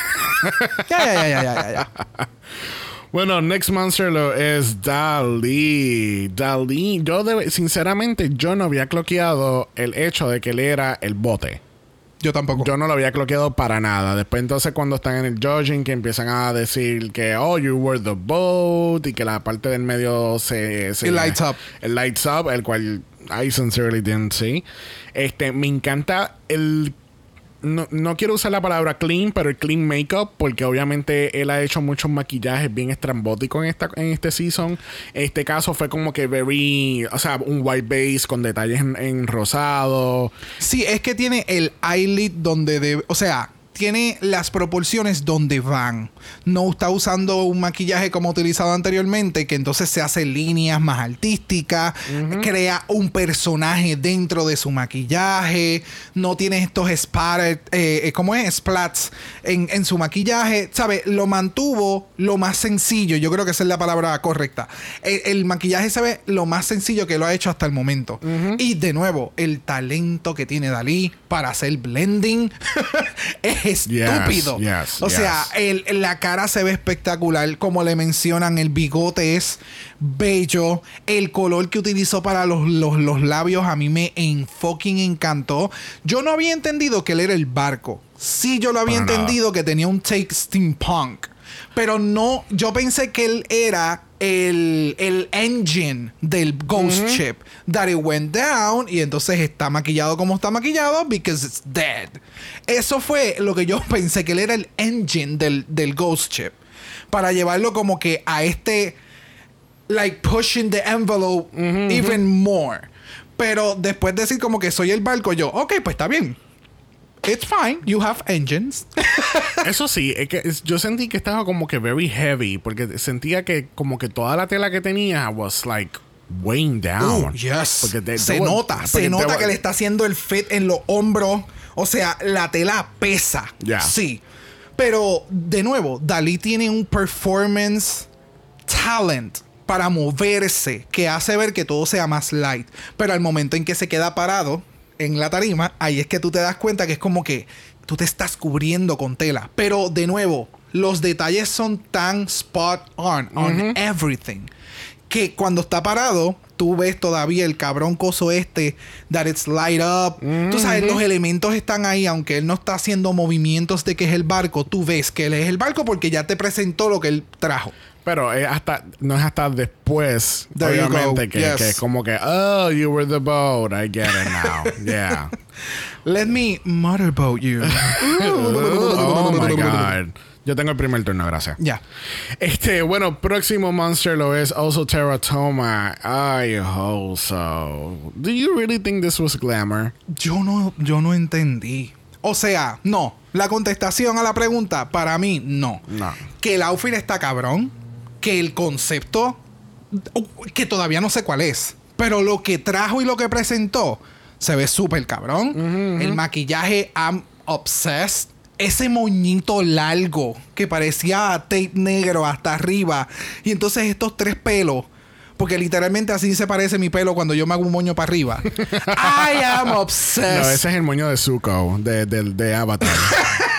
S2: ya, ya, ya, ya, ya, ya.
S1: Bueno, Next Monster lo es Dali. Dali, yo de- sinceramente yo no había cloqueado el hecho de que él era el bote.
S2: Yo tampoco.
S1: Yo no lo había cloqueado para nada. Después entonces cuando están en el judging que empiezan a decir que oh you were the boat y que la parte del medio se, se
S2: It lights up.
S1: El lights up, el cual I sincerely didn't see. Este, me encanta el no, no quiero usar la palabra clean, pero el clean makeup, porque obviamente él ha hecho muchos maquillajes bien estrambóticos en esta en este season. Este caso fue como que very, o sea, un white base con detalles en, en rosado.
S2: Sí, es que tiene el eyelid donde debe. O sea, tiene las proporciones donde van. No está usando un maquillaje como utilizado anteriormente, que entonces se hace líneas más artísticas, crea un personaje dentro de su maquillaje, no tiene estos spatter, eh, eh, ¿cómo es? Splats en, en su maquillaje, ¿sabe? Lo mantuvo lo más sencillo, yo creo que esa es la palabra correcta. El, el maquillaje se ve lo más sencillo que lo ha hecho hasta el momento. Y de nuevo, el talento que tiene Dalí para hacer blending es estúpido.
S1: yes,
S2: o sea, el- la cara se ve espectacular. Como le mencionan, el bigote es bello. El color que utilizó para los, los- los labios a mí me en fucking encantó. Yo no había entendido que él era el barco. Sí, yo lo había
S1: Para nada.
S2: entendido que tenía un take steampunk. Pero no, yo pensé que él era el, el engine del Ghost Ship. That it went down y entonces está maquillado como está maquillado because it's dead. Eso fue lo que yo pensé, que él era el engine del, del Ghost Ship. Para llevarlo como que a este, like pushing the envelope even more. Pero después de decir como que soy el barco, yo, ok, pues está bien. It's fine, you have engines.
S1: Eso sí, es que es- yo sentí que estaba como que very heavy, porque sentía que como que toda la tela que tenía was like weighing down.
S2: Oh, yes.
S1: Porque
S2: se nota, se nota que le está haciendo el fit en los hombros. O sea, la tela pesa. Sí. Pero, de nuevo, Dalí tiene un performance talent para moverse que hace ver que todo sea más light. Pero al momento en que se queda parado en la tarima, ahí es que tú te das cuenta que es como que tú te estás cubriendo con tela. Pero de nuevo, los detalles son tan spot on, on everything, que cuando está parado, tú ves todavía el cabrón coso este, that it's light up. Tú sabes, los elementos están ahí, aunque él no está haciendo movimientos de que es el barco, tú ves que él es el barco porque ya te presentó lo que él trajo.
S1: Pero es hasta, no es hasta después,
S2: There
S1: obviamente, que,
S2: Yes.
S1: que es como que, oh, you were the boat. I get it now. yeah.
S2: Let me motorboat you.
S1: oh my God. Yo tengo el primer turno, gracias.
S2: Ya.
S1: Este, bueno, próximo monster lo es Also Teratoma. Ay, Oso. Do you really think this was glamour?
S2: Yo no, yo no entendí. O sea, no. La contestación a la pregunta, para mí, no.
S1: No.
S2: Que el outfit está cabrón. Que el concepto, que todavía no sé cuál es. Pero lo que trajo y lo que presentó, se ve súper cabrón. El maquillaje, I'm obsessed. Ese moñito largo que parecía tape negro hasta arriba. Y entonces estos tres pelos. Porque literalmente así se parece mi pelo cuando yo me hago un moño para arriba. I am obsessed.
S1: No, ese es el moño de Zuko, de, de, de Avatar.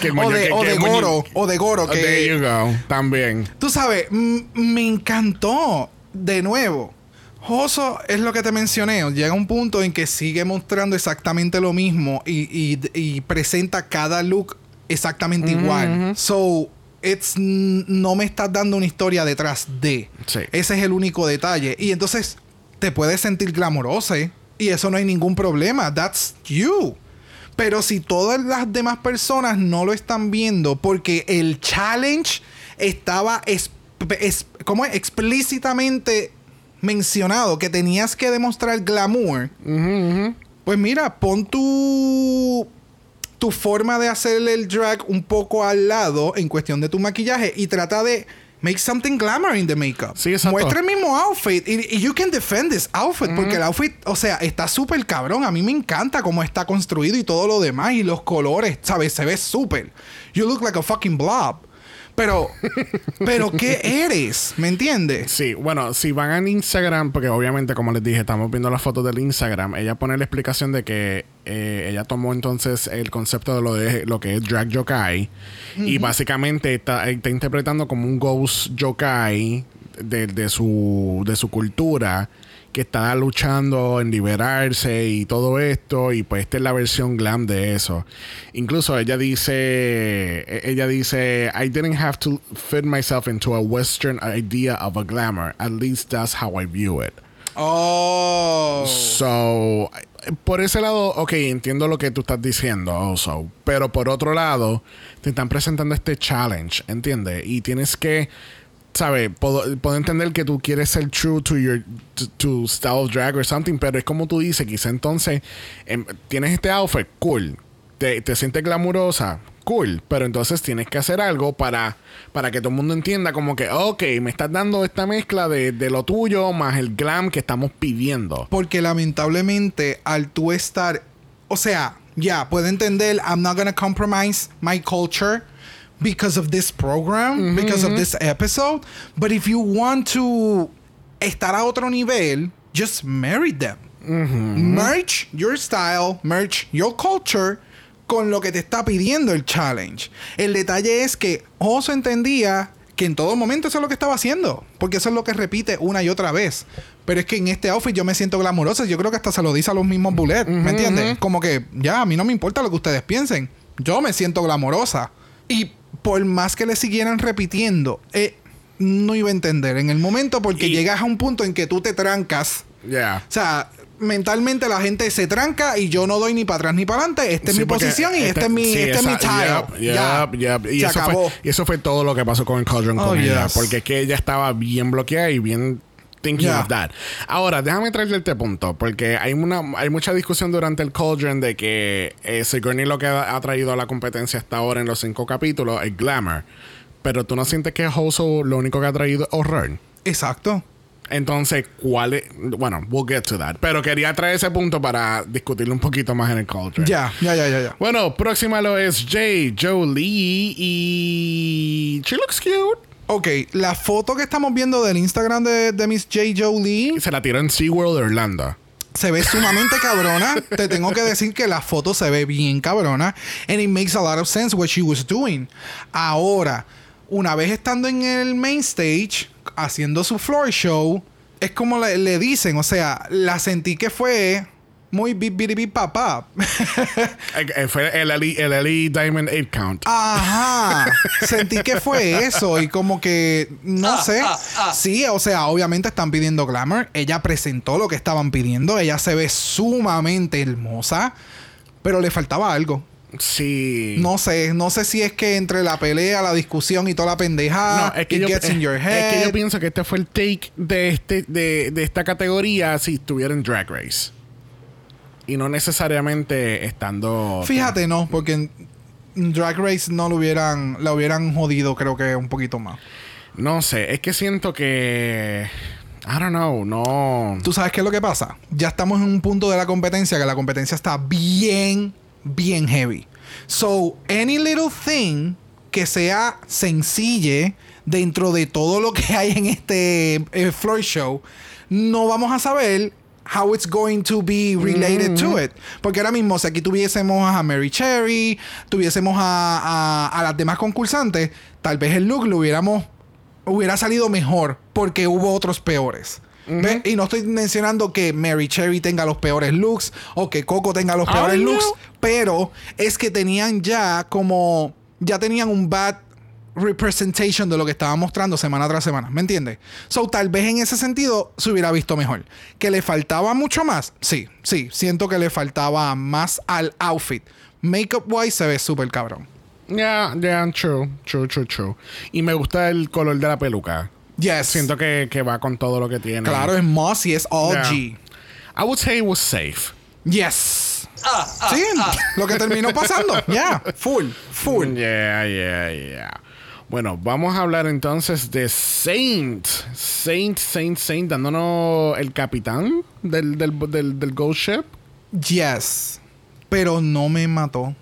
S1: Que
S2: o de,
S1: que-
S2: o
S1: que
S2: Goro. O de Goro.
S1: Oh, there
S2: Que,
S1: you go. También.
S2: tú sabes, me encantó. De nuevo. Joso es lo que te mencioné. Llega un punto en que sigue mostrando exactamente lo mismo y, y- y presenta cada look exactamente igual. So, it's, no me estás dando una historia detrás de.
S1: Sí.
S2: Ese es el único detalle. Y entonces te puedes sentir glamorosa y eso no hay ningún problema. That's you. Pero si todas las demás personas no lo están viendo porque el challenge estaba es- es- ¿cómo es? explícitamente mencionado que tenías que demostrar glamour, pues mira, pon tu tu forma de hacerle el drag un poco al lado en cuestión de tu maquillaje y trata de make something glamour in the makeup.
S1: Sí, exacto.
S2: Muestra el mismo outfit y, y you can defend this outfit porque el outfit, o sea, está súper cabrón. A mí me encanta cómo está construido y todo lo demás y los colores, ¿sabes? Se ve súper. You look like a fucking blob. Pero, pero ¿qué eres? ¿Me entiendes?
S1: Sí, bueno, si van al Instagram, porque obviamente, como les dije, estamos viendo las fotos del Instagram, ella pone la explicación de que eh, ella tomó entonces el concepto de lo de lo que es drag yokai y básicamente está, está interpretando como un ghost yokai de, de su, de su cultura que está luchando en liberarse y todo esto y pues esta es la versión glam de eso incluso ella dice e- ella dice I didn't have to fit myself into a western idea of a glamour at least that's how I view it
S2: Oh.
S1: So, por ese lado, ok, entiendo lo que tú estás diciendo, also. Pero por otro lado, te están presentando este challenge, ¿entiendes? Y tienes que, ¿sabes? Puedo, puedo entender que tú quieres ser true to your to, style of drag or something, pero es como tú dices, quizá entonces em, tienes este outfit, cool. Te, te sientes glamurosa, cool. Pero entonces tienes que hacer algo para, para que todo el mundo entienda como que, ok, me estás dando esta mezcla de, de lo tuyo más el glam que estamos pidiendo.
S2: Porque lamentablemente al tú estar, o sea, ya, puedo entender, I'm not gonna compromise my culture because of this program, because of this episode, but if you want to estar a otro nivel, just marry them. Merge your style, merge your culture con lo que te está pidiendo el challenge. El detalle es que Oso entendía que en todo momento eso es lo que estaba haciendo, porque eso es lo que repite una y otra vez. Pero es que en este outfit yo me siento glamurosa, yo creo que hasta se lo dice a los mismos bullet, ¿me entiendes? Como que ya, a mí no me importa lo que ustedes piensen, yo me siento glamorosa. Y por más que le siguieran repitiendo, eh, no iba a entender en el momento porque
S1: Y-
S2: llegas a un punto en que tú te trancas
S1: Yeah.
S2: o sea, mentalmente la gente se tranca y yo no doy ni para atrás ni para adelante. Esta es mi posición y este, es mi,
S1: sí,
S2: este es mi
S1: esa-
S2: tile.
S1: yep,
S2: ya.
S1: yep, yep. Y,
S2: se
S1: eso
S2: acabó.
S1: Fue, y eso fue todo lo que pasó con el Cauldron
S2: Oh,
S1: con ella. Porque es que ella estaba bien bloqueada y bien thinking
S2: Yeah.
S1: of that. Ahora, déjame traerle este punto. Porque hay una hay mucha discusión durante el Cauldron de que eh, Sigourney lo que ha, ha traído a la competencia hasta ahora en los cinco capítulos es glamour. Pero tú no sientes que Hoso lo único que ha traído es horror.
S2: Exacto.
S1: Entonces, ¿cuál es? Bueno, we'll get to that. Pero quería traer ese punto para discutirlo un poquito más en el culture.
S2: Ya, ya, ya, ya, ya.
S1: Bueno, próxima lo es Jay Jolie y. She looks cute.
S2: Ok, la foto que estamos viendo del Instagram de, de Miss J. Jolie
S1: Se la tiró en SeaWorld Orlando.
S2: se ve sumamente cabrona. Te tengo que decir que la foto se ve bien cabrona. And it makes a lot of sense what she was doing. Ahora, una vez estando en el main stage, haciendo su floor show, es como le, le dicen, o sea, la sentí que fue muy bip bip bip papá.
S1: Eh, eh, Fue el LE, el LE Diamond 8 count.
S2: Ajá. Sentí que fue eso y como que no sé. Sí, o sea, obviamente están pidiendo glamour. Ella presentó lo que estaban pidiendo. Ella se ve sumamente hermosa, pero le faltaba algo.
S1: Sí.
S2: No sé, no sé si es que entre la pelea, la discusión y toda la pendeja,
S1: No, es que,
S2: it
S1: yo,
S2: gets in
S1: es-
S2: your
S1: es
S2: head.
S1: que yo pienso que este fue el take de, este, de, de esta categoría si estuviera en Drag Race. Y no necesariamente estando.
S2: Fíjate, no, porque en Drag Race no lo hubieran, la hubieran jodido, creo que un poquito más.
S1: No sé, es que siento que. I don't know, no.
S2: ¿Tú sabes qué es lo que pasa? Ya estamos en un punto de la competencia que la competencia está bien, bien heavy. So, any little thing que sea sencille dentro de todo lo que hay en este eh, floor show, no vamos a saber how it's going to be related to it. Porque ahora mismo, si aquí tuviésemos a Mary Cherry, tuviésemos a, a- a las demás concursantes, tal vez el look lo hubiéramos hubiera salido mejor porque hubo otros peores. ¿Ve? Y no estoy mencionando que Mary Cherry tenga los peores looks o que Coco tenga los peores looks, pero es que tenían ya como ya tenían un bad representation de lo que estaba mostrando semana tras semana, ¿me entiendes? So tal vez en ese sentido se hubiera visto mejor. Que le faltaba mucho más, sí, sí, siento que le faltaba más al outfit. Makeup wise se ve súper cabrón.
S1: Yeah, yeah, true, true, true, true. Y me gusta el color de la peluca.
S2: Yes.
S1: Siento que, que va con todo lo que tiene.
S2: Claro, es mossy, es all
S1: Yeah.
S2: G.
S1: I would say it was safe.
S2: Yes. sí, lo que terminó pasando. Yeah, full, full.
S1: Yeah, yeah, yeah. Bueno, vamos a hablar entonces de Saint. Saint, Saint, Saint, dándonos el capitán del, del, del, del Ghost Ship.
S2: Yes. Pero no me mató.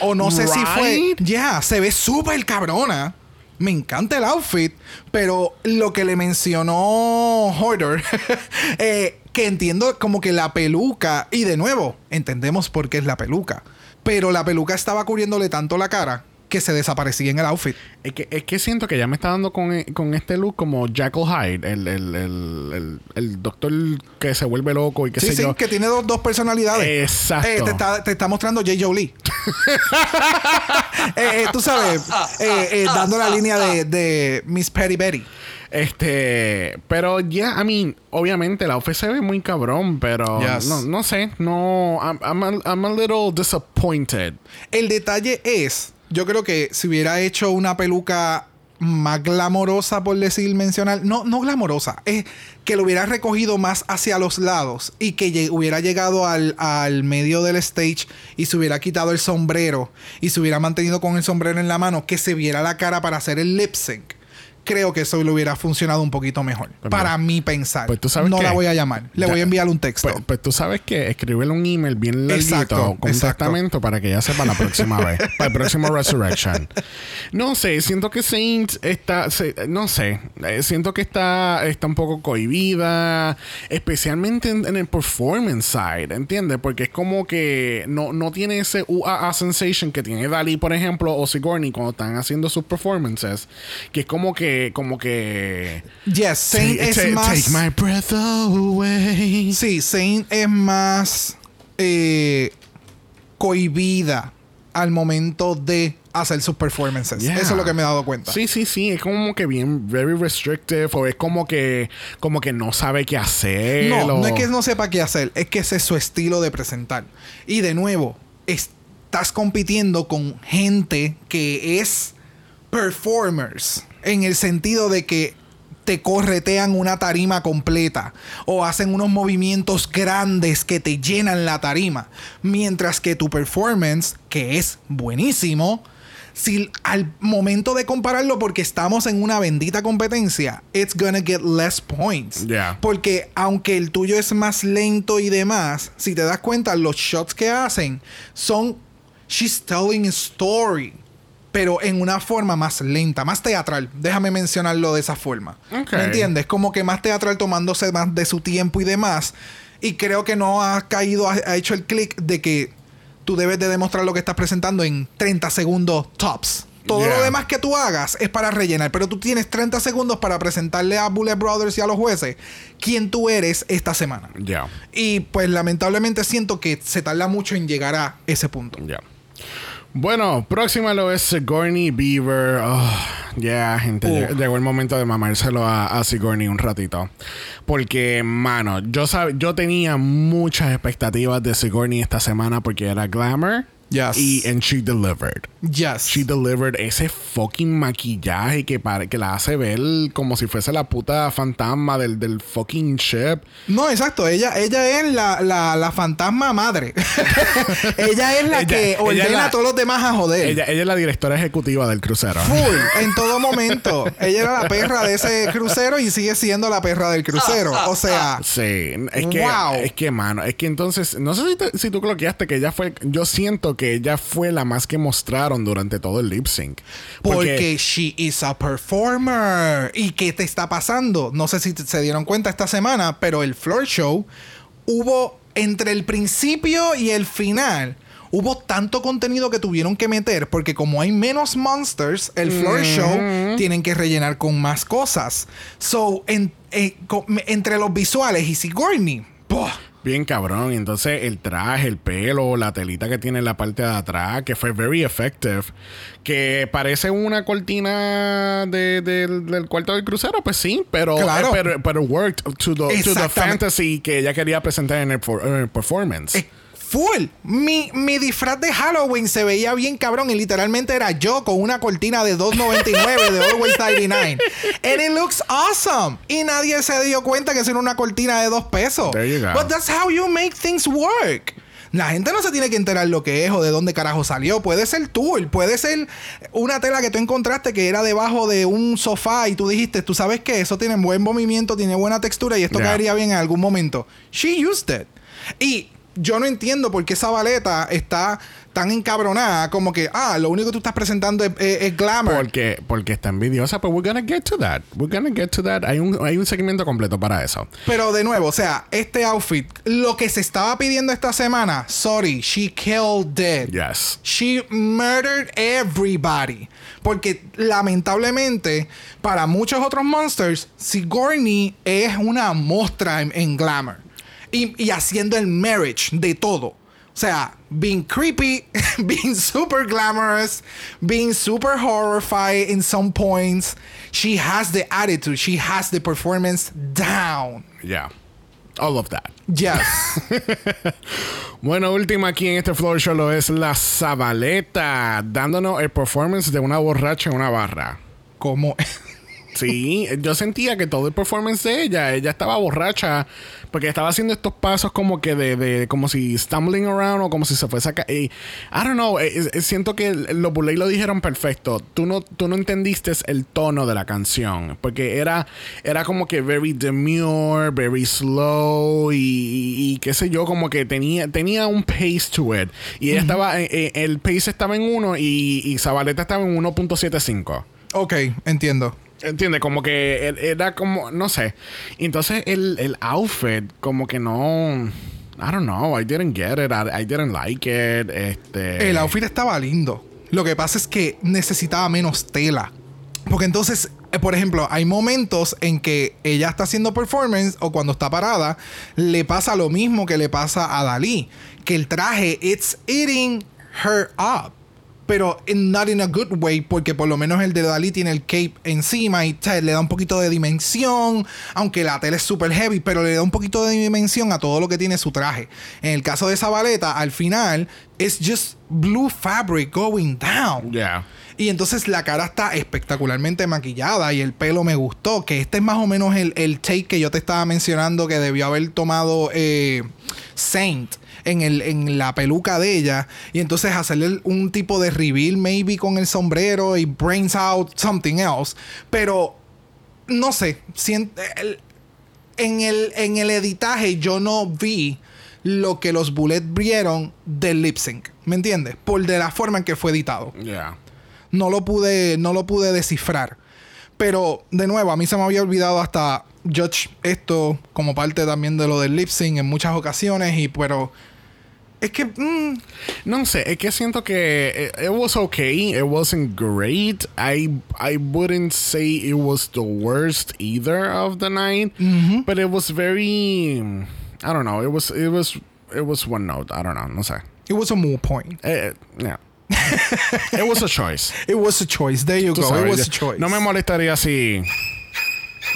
S2: O no sé si fue.
S1: Right?
S2: Yeah, se ve súper cabrona. Me encanta el outfit. Pero lo que le mencionó Hoarder, eh, que entiendo como que la peluca. Y de nuevo, entendemos por qué es la peluca. Pero la peluca estaba cubriéndole tanto la cara que se desaparecía en el outfit.
S1: Es que, es que siento que ya me está dando con, con este look como Jekyll Hyde, el, el, el, el, doctor que se vuelve loco y
S2: Sí,
S1: sé
S2: sí,
S1: yo.
S2: que tiene dos, dos personalidades.
S1: Exacto.
S2: Eh, te, está, te está mostrando J. Jolie. Eh, eh, tú sabes, eh, eh, dando la línea de, de Miss Petty Betty.
S1: Este, pero ya, I mean, obviamente la outfit se ve muy cabrón, pero
S2: Yes.
S1: no, no sé, no, I'm, I'm, a, I'm a little disappointed.
S2: El detalle es, yo creo que si hubiera hecho una peluca más glamorosa, por decir, mencionar, no, no glamorosa, es que lo hubiera recogido más hacia los lados y que hubiera llegado al, al medio del stage y se hubiera quitado el sombrero y se hubiera mantenido con el sombrero en la mano, que se viera la cara para hacer el lip sync. Creo que eso le hubiera funcionado un poquito mejor.
S1: Pues
S2: para
S1: mira,
S2: mi pensar.
S1: pues tú sabes
S2: no la voy a llamar. Le
S1: Ya.
S2: voy a enviar un texto.
S1: Pues, pues tú sabes que escribirle un email bien larguito
S2: Exacto,
S1: con un para que ya sepa la próxima vez, para el próximo Resurrection. No sé, siento que Saint está, se- no sé, eh, siento que está, está un poco cohibida, especialmente en, en el performance side, ¿entiendes? Porque es como que no, no tiene ese UAA sensation que tiene Dali, por ejemplo, o Sigourney cuando están haciendo sus performances, que es como que, como que...
S2: yes, Saint
S1: Take-
S2: es
S1: take-
S2: más.
S1: take my breath away.
S2: Sí, Saint es más eh, cohibida al momento de hacer sus performances.
S1: Yeah.
S2: Eso es lo que me he dado cuenta.
S1: Sí, sí, sí, es como que bien very restrictive o es como que como que no sabe qué hacer.
S2: No,
S1: o-
S2: no es que no sepa qué hacer, es que ese es su estilo de presentar. Y de nuevo, estás compitiendo con gente que es performers, en el sentido de que te corretean una tarima completa o hacen unos movimientos grandes que te llenan la tarima, mientras que tu performance, que es buenísimo, si al momento de compararlo, porque estamos en una bendita competencia, it's gonna get less points.
S1: Yeah.
S2: Porque aunque el tuyo es más lento y demás, si te das cuenta, los shots que hacen son. She's telling a story. Pero en una forma más lenta, más teatral. Déjame mencionarlo de esa forma. ¿Me entiendes? Como que más teatral tomándose más de su tiempo y demás. Y creo que no ha caído, ha, ha hecho el clic de que tú debes de demostrar lo que estás presentando en 30 segundos tops. Todo
S1: Yeah.
S2: lo demás que tú hagas es para rellenar, pero tú tienes 30 segundos para presentarle a Bullet Brothers y a los jueces quién tú eres esta semana.
S1: Ya.
S2: Y pues lamentablemente siento que se tarda mucho en llegar a ese punto.
S1: Ya. Bueno, próxima lo es Sigourney Beaver. Oh, ya, gente. Lleg- Llegó el momento de mamárselo a, a Sigourney un ratito. Porque, mano, yo, sab- yo tenía muchas expectativas de Sigourney esta semana porque era Glamour.
S2: Yes.
S1: Y and she delivered.
S2: Yes.
S1: She delivered ese fucking maquillaje que, pare- que la hace ver como si fuese la puta fantasma del, del fucking ship.
S2: No, exacto. Ella, ella es la, la, la fantasma madre. ella es la
S1: Ella-
S2: que ordena
S1: la-
S2: a todos los demás a joder.
S1: Ella, ella es la directora ejecutiva del crucero.
S2: Full, en todo momento. Ella era la perra de ese crucero y sigue siendo la perra del crucero. O sea,
S1: Sí, es que,
S2: Wow.
S1: es que, mano, es que entonces, no sé si, te- si tú cloqueaste que ella fue, yo siento que ella fue la más que mostraron durante todo el lip sync.
S2: porque she is a performer. ¿Y qué te está pasando? No sé si se dieron cuenta esta semana, pero el floor show hubo entre el principio y el final. Hubo tanto contenido que tuvieron que meter porque como hay menos monsters, el floor show tienen que rellenar con más cosas. So, en- eh, entre los visuales y Sigourney, ¡buah!
S1: Bien cabrón. Entonces el traje, el pelo, la telita que tiene en la parte de atrás, que fue very effective. Que parece una cortina de- del- del cuarto del crucero, pues sí, pero,
S2: Claro.
S1: eh, pero, pero worked to the, to the fantasy que ella quería presentar en el, for- en el performance.
S2: Eh, Full. Mi, mi disfraz de Halloween se veía bien cabrón y literalmente era yo con una cortina de 2.99 de Always 99. And it looks awesome. Y nadie se dio cuenta que eso era una cortina de 2 pesos.
S1: There you go.
S2: But that's how you make things work. La gente no se tiene que enterar lo que es o de dónde carajo salió. Puede ser tú, puede ser una tela que tú encontraste que era debajo de un sofá y tú dijiste, tú sabes que eso tiene buen movimiento, tiene buena textura y esto
S1: Yeah.
S2: caería bien en algún momento. She used it. Y yo no entiendo por qué esa baleta está tan encabronada como que, ah, lo único que tú estás presentando es, es- es glamour.
S1: Porque, porque está envidiosa, pero we're gonna get to that. We're gonna get to that. Hay un, hay un segmento completo para eso.
S2: Pero de nuevo, o sea, este outfit, lo que se estaba pidiendo esta semana, sorry, she killed it.
S1: Yes.
S2: She murdered everybody. Porque lamentablemente, para muchos otros monsters, Sigourney es una mostra en, en glamour. Y, y haciendo el marriage de todo. O sea, being creepy, being super glamorous, being super horrified in some points. She has the attitude, she has the performance down.
S1: Yeah. All of that.
S2: Yes.
S1: Bueno, última aquí en este floor show lo es la Zabaleta, dándonos el performance de una borracha en una barra.
S2: Como.
S1: Sí, yo sentía que todo el performance de ella, ella estaba borracha porque estaba haciendo estos pasos como que de, de como si stumbling around o como si se fuese a caer. I don't know, eh, eh, siento que los Buley lo dijeron perfecto. Tú no, tú no entendiste el tono de la canción porque era, era como que very demure, very slow y, y- y qué sé yo, como que tenía, tenía un pace to it. Y ella estaba, eh, el pace estaba en 1 y, y Zabaleta estaba en 1.75.
S2: ok, entiendo.
S1: ¿Entiendes? Como que era como, no sé. Entonces el, el outfit, como que no. I don't know, I didn't get it, I, I didn't like it. Este.
S2: El outfit estaba lindo. Lo que pasa es que necesitaba menos tela. Porque entonces, eh, por ejemplo, hay momentos en que ella está haciendo performance o cuando está parada, le pasa lo mismo que le pasa a Dalí. Que el traje, it's eating her up. Pero not in a good way, porque por lo menos el de Dalí tiene el cape encima y sea, le da un poquito de dimensión. Aunque la tela es super heavy, pero le da un poquito de dimensión a todo lo que tiene su traje. En el caso de esa baleta, al final, it's just blue fabric going down.
S1: Yeah.
S2: Y entonces la cara está espectacularmente maquillada y el pelo me gustó. Que este es más o menos el, el take que yo te estaba mencionando que debió haber tomado eh, Saint en, el, en la peluca de ella. Y entonces hacerle un tipo de reveal, maybe con el sombrero y brains out something else. Pero no sé. en, el, en el editaje yo no vi lo que los Bullet vieron del lip sync. ¿Me entiendes? Por de la forma en que fue editado.
S1: Yeah.
S2: No lo pude, no lo pude descifrar. Pero, de nuevo, a mí se me había olvidado hasta judge esto como parte también de lo del lip sync en muchas ocasiones. Y pero. Es que. Mm,
S1: no sé, es que siento que it, was okay. It wasn't great. I, I wouldn't say it was the worst either of the night. But it was very. I don't know. It was it was it was one note. I don't know. No sé.
S2: It was a more point.
S1: Eh, yeah. it was a choice.
S2: It was a choice. There you go. it was a choice.
S1: No me molestaría si,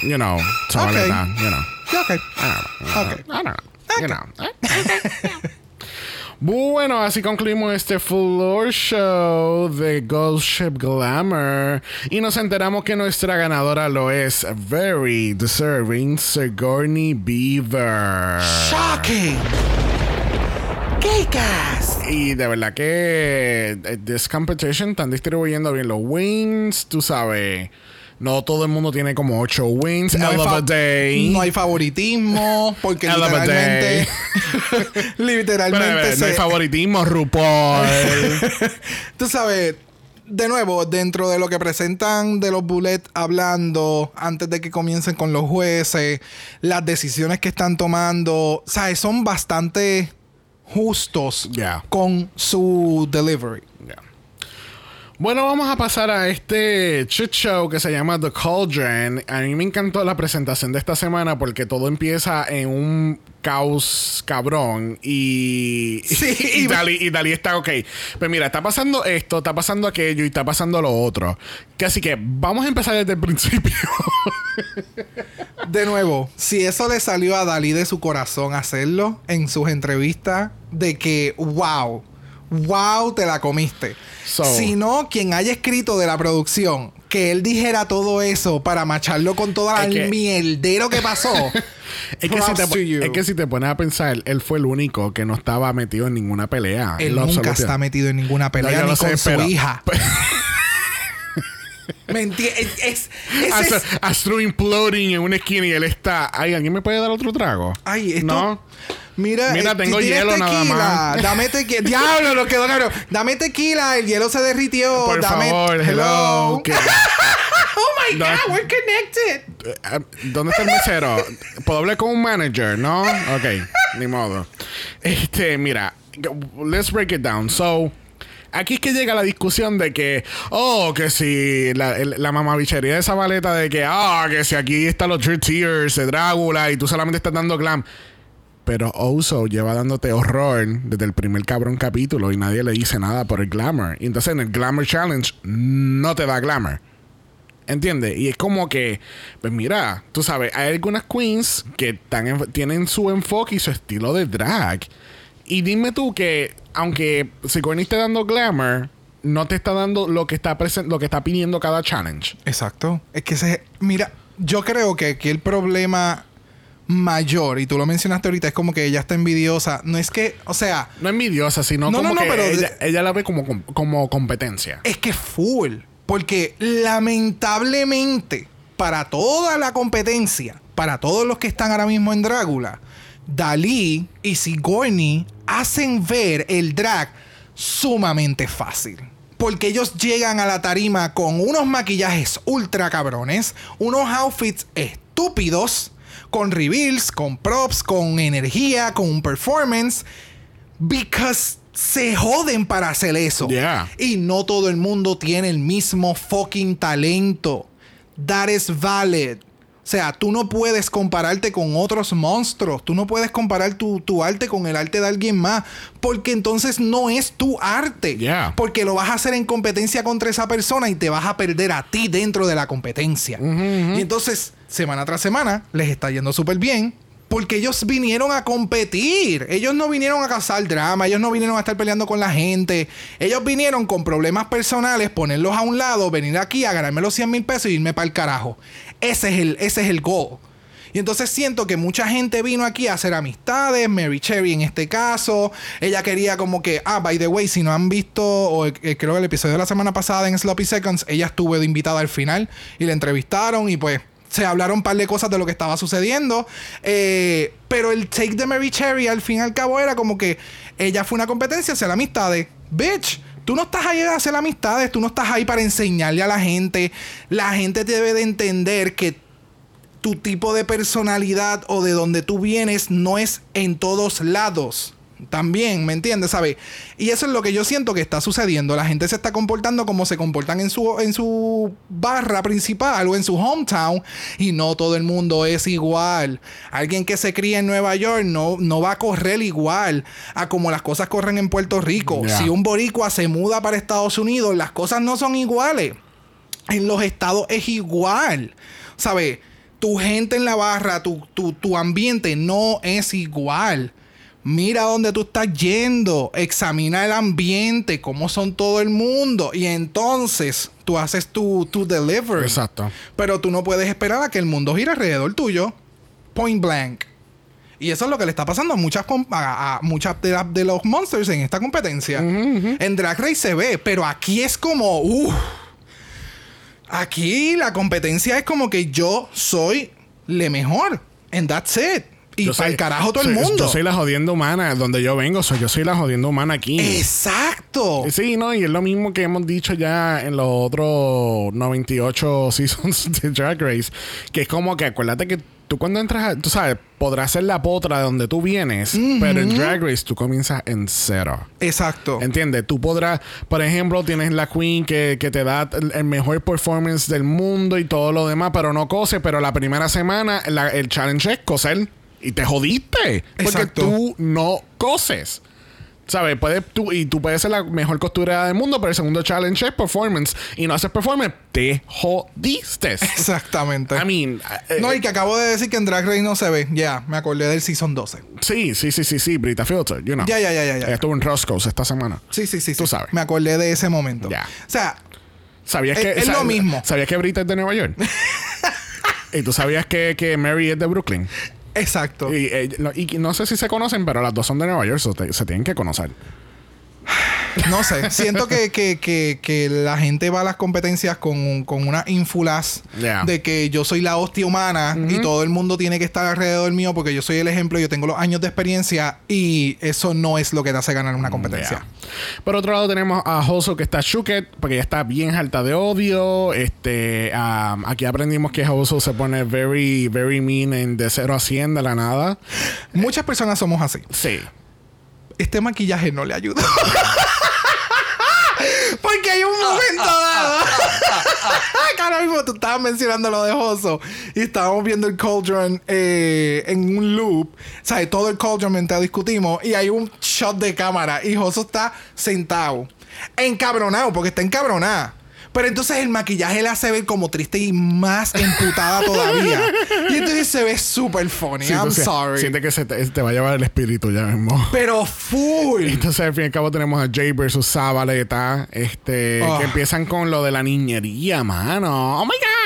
S1: you know, okay. that. You know.
S2: Okay.
S1: I don't know. Okay. I don't know. Okay. You know. Bueno, así concluimos este floor show de Ghost Ship Glamour y nos enteramos que nuestra ganadora lo es very deserving Sigourney Beaver.
S2: Shocking. ¡Qué
S1: Y de verdad que eh, this competition están distribuyendo bien los wins, tú sabes. No todo el mundo tiene como ocho wins. No, hay, day.
S2: no hay favoritismo. Porque literalmente. literalmente.
S1: no hay favoritismo, RuPaul.
S2: Tú sabes. De nuevo, dentro de lo que presentan de los bullets hablando antes de que comiencen con los jueces, las decisiones que están tomando, ¿sabes? Son bastante justos con su delivery.
S1: Bueno, vamos a pasar a este chit show que se llama The Cauldron. A mí me encantó la presentación de esta semana porque todo empieza en un caos cabrón y,
S2: sí,
S1: y, Dali, y Dali está ok. Pues mira, está pasando esto, está pasando aquello y está pasando lo otro. Que así que vamos a empezar desde el principio.
S2: de nuevo, si eso le salió a Dali de su corazón hacerlo en sus entrevistas, de que, wow, wow, te la comiste. Si no, quien haya escrito de la producción que él dijera todo eso para macharlo con todo el mierdero que pasó.
S1: es, que si te, es que si te pones a pensar, él fue el único que no estaba metido en ninguna pelea.
S2: Él nunca está metido en ninguna pelea ni con su hija. ¿Me entiendes? Es,
S1: es, imploding en una esquina y él está. Ay, ¿alguien me puede dar otro trago?
S2: Ay, esto.
S1: No.
S2: Mira,
S1: Mira, eh, tengo hielo nada más.
S2: Dame tequila. Diablo, lo quedó claro. Dame tequila, el hielo se derritió.
S1: Por
S2: Dame...
S1: favor, hello.
S2: oh my God, we're connected.
S1: Eh, ¿Dónde está el mesero? ¿Puedo hablar con un manager? No? Ok, ni modo. Este, mira, let's break it down. So. Aquí es que llega la discusión de que, oh, que si la, la mamabichería de esa maleta de que, ah, que si aquí están los Three Tears de Drácula y tú solamente estás dando glam. Pero Oso lleva dándote horror desde el primer cabrón capítulo y nadie le dice nada por el glamour. Y entonces en el Glamour Challenge no te da glamour. ¿Entiendes? Y es como que, pues mira, tú sabes, hay algunas queens que tienen su enfoque y su estilo de drag. Y dime tú que, aunque Sigourney esté dando glamour, no te está dando lo que está, lo que está pidiendo cada challenge.
S2: Exacto. Es que se. Mira, yo creo que aquí el problema mayor, y tú lo mencionaste ahorita, es como que ella está envidiosa. No es que, o sea.
S1: No envidiosa, sino como que ella, la ve como, como competencia.
S2: Es que full. Porque lamentablemente, para toda la competencia, para todos los que están ahora mismo en Drácula, Dalí y Sigourney hacen ver el drag sumamente fácil. Porque ellos llegan a la tarima con unos maquillajes ultra cabrones, unos outfits estúpidos con reveals, con props, con energía, con un performance. Because se joden para hacer eso. Y no todo el mundo tiene el mismo fucking talento. That is valid. O sea, tú no puedes compararte con otros monstruos. Tú no puedes comparar tu, arte con el arte de alguien más. Porque entonces no es tu arte. Porque lo vas a hacer en competencia contra esa persona y te vas a perder a ti dentro de la competencia. Y entonces, semana tras semana, les está yendo súper bien. Porque ellos vinieron a competir. Ellos no vinieron a causar drama. Ellos no vinieron a estar peleando con la gente. Ellos vinieron con problemas personales, ponerlos a un lado, venir aquí a ganarme los 100 mil pesos y irme para el carajo. Ese es el, ese es el goal. Y entonces siento que mucha gente vino aquí a hacer amistades, Mary Cherry en este caso. Ella quería como que, ah, by the way, si no han visto, o eh, creo que el episodio de la semana pasada en Sloppy Seconds, ella estuvo de invitada al final y la entrevistaron y pues se hablaron un par de cosas de lo que estaba sucediendo. Eh, pero el take de Mary Cherry al fin y al cabo era como que ella fue una competencia hacia la amistad bitch. Tú no estás ahí a hacer amistades, tú no estás ahí para enseñarle a la gente. La gente debe de entender que tu tipo de personalidad o de donde tú vienes no es en todos lados también, ¿me entiendes? ¿Sabes? Y eso es lo que yo siento que está sucediendo. La gente se está comportando como se comportan en su, en su barra principal o en su hometown y no todo el mundo es igual. Alguien que se cría en Nueva York no, no va a correr igual a como las cosas corren en Puerto Rico. Si un boricua se muda para Estados Unidos, las cosas no son iguales. En los estados es igual. ¿Sabes? Tu gente en la barra, tu, tu, tu ambiente no es igual. Mira dónde tú estás yendo, examina el ambiente, cómo son todo el mundo y entonces tú haces tu, tu delivery.
S1: Exacto.
S2: Pero tú no puedes esperar a que el mundo gire alrededor tuyo. Point blank. Y eso es lo que le está pasando a muchas, a, muchas de, los monsters en esta competencia. En Drag Race se ve, pero aquí es como, uh, aquí la competencia es como que yo soy le mejor. And that's it. Y para el carajo todo el mundo.
S1: Yo soy la jodienda humana. Donde yo vengo, soy, yo soy la jodienda humana aquí.
S2: Exacto.
S1: Sí, no, y es lo mismo que hemos dicho ya en los otros 98 seasons de Drag Race. Que es como que acuérdate que tú cuando entras, tú sabes, podrás ser la potra de donde tú vienes, pero en Drag Race tú comienzas en cero.
S2: Exacto.
S1: ¿Entiendes? Tú podrás, por ejemplo, tienes la Queen que, que, te da el mejor performance del mundo y todo lo demás, pero no cose, pero la primera semana el challenge es coser y te jodiste. Porque tú no coses. ¿Sabes? Puedes, tú, y tú puedes ser la mejor costurera del mundo, pero el segundo challenge es performance. Y no haces performance, te jodiste.
S2: Exactamente.
S1: I mean,
S2: eh, no, y que acabo de decir que en Drag Race no se ve. Ya, me acordé del Season 12.
S1: Sí, sí, sí, sí, sí. Brita Filter, you know.
S2: Ya, ya, ya, ya. ya.
S1: Estuvo en Roscoe's esta semana.
S2: Sí, sí, sí.
S1: Tú sabes.
S2: Me acordé de ese momento.
S1: Ya.
S2: O sea,
S1: ¿sabías que.
S2: Es, lo mismo.
S1: ¿Sabías que Brita es de Nueva York? ¿Y tú sabías que, que Mary es de Brooklyn?
S2: Exacto.
S1: Y, eh, no sé si se conocen, pero las dos son de Nueva York, se tienen que conocer.
S2: No sé, siento que, que, que, la gente va a las competencias con, con una ínfulas de que yo soy la hostia humana y todo el mundo tiene que estar alrededor mío porque yo soy el ejemplo, yo tengo los años de experiencia y eso no es lo que te hace ganar una competencia.
S1: Por otro lado tenemos a Hoso que está Shuket porque ya está bien alta de odio. Este, aquí aprendimos que Hoso se pone very, very mean en de 0 a 100 de la nada.
S2: Muchas personas somos así.
S1: Sí
S2: este maquillaje no le ayuda. Porque hay un momento dado. Ahora mismo tú estabas mencionando lo de Joso y estábamos viendo el Cauldron eh, en un loop. O sea, todo el Cauldron mientras discutimos y hay un shot de cámara y Joso está sentado, encabronado, porque está encabronado. Pero entonces el maquillaje la hace ver como triste y más emputada todavía. y entonces se ve súper funny. I'm sorry.
S1: Siente que se te, va a llevar el espíritu ya mismo.
S2: Pero full.
S1: entonces al fin y al cabo tenemos a Jay versus Zabaleta. Este, que ah. empiezan con lo de la niñería, mano. Oh my god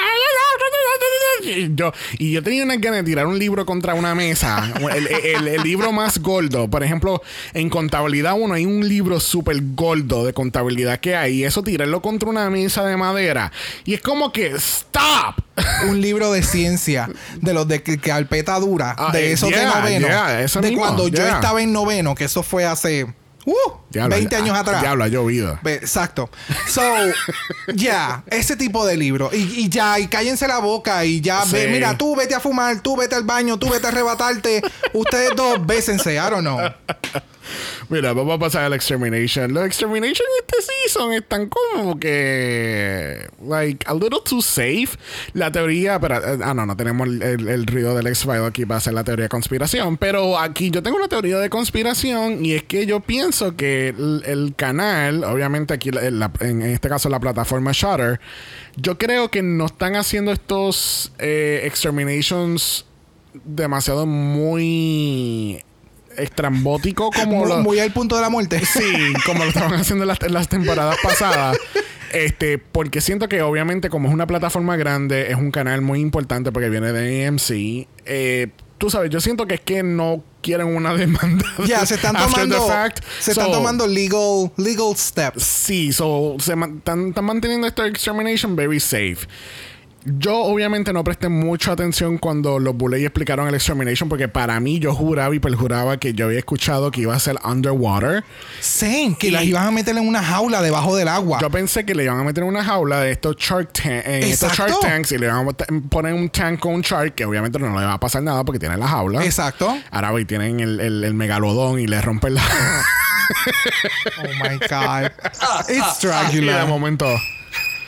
S1: y yo, y yo tenía una ganas de tirar un libro contra una mesa. el, libro más gordo. Por ejemplo, en contabilidad uno hay un libro súper gordo de contabilidad que hay. Y eso tirarlo contra una mesa de madera. Y es como que, ¡stop!
S2: un libro de ciencia de los de carpeta dura. Ah, de eh, esos de noveno. de cuando yo estaba en noveno, que eso fue hace Uh, 20 años atrás.
S1: Diablo, ha llovido.
S2: Exacto. So, ya, ese tipo de libro. Y, ya, y cállense la boca y ya, ve, mira, tú vete a fumar, tú vete al baño, tú vete a arrebatarte. Ustedes dos bésense, I don't know.
S1: Mira, vamos a pasar al Extermination. Los Extermination este season están como que. Like, a little too safe. La teoría. Pero, ah, no, no tenemos el, ruido del x aquí para hacer la teoría de conspiración. Pero aquí yo tengo una teoría de conspiración y es que yo pienso que el, canal, obviamente aquí en, este caso la plataforma Shutter, yo creo que no están haciendo estos eh, Exterminations demasiado muy estrambótico como
S2: muy, al punto de la muerte.
S1: Sí, como lo estaban haciendo en las, temporadas pasadas. Este, porque siento que obviamente como es una plataforma grande, es un canal muy importante porque viene de AMC. Eh, tú sabes, yo siento que es que no quieren una demanda.
S2: Ya, se están tomando. Se están tomando legal, legal steps.
S1: Sí, so, se están, están manteniendo esta extermination very safe. Yo obviamente no presté mucha atención cuando los Bullet explicaron el extermination porque para mí yo juraba y perjuraba que yo había escuchado que iba a ser underwater.
S2: Same, que
S1: Y-
S2: las iban a meter en una jaula debajo del agua.
S1: Yo pensé que le iban a meter en una jaula de estos Shark, Tan- en estos
S2: Exacto.
S1: shark Tanks y le iban a poner un tank con un Shark que obviamente no le va a pasar nada porque tiene la jaula.
S2: Exacto.
S1: Ahora voy, tienen el, el, el megalodón y le rompen la...
S2: Oh my God. It's
S1: de
S2: Dracula.
S1: momento...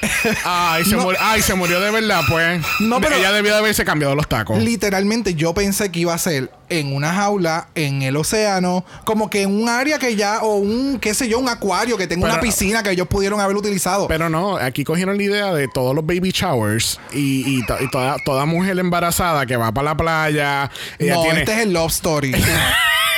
S1: Ay se, murió, ay, se murió de verdad, pues.
S2: No, pero-
S1: Ella debió de haberse cambiado los tacos.
S2: Literalmente yo pensé que iba a ser en una jaula, en el océano, como que en un área que ya, o un, qué sé yo, un acuario, que tenga una piscina que ellos pudieron haber utilizado.
S1: Pero no, aquí cogieron la idea de todos los baby showers y, y to- y toda, toda mujer embarazada que va para la playa. Ella
S2: no,
S1: tiene,
S2: este es el love story.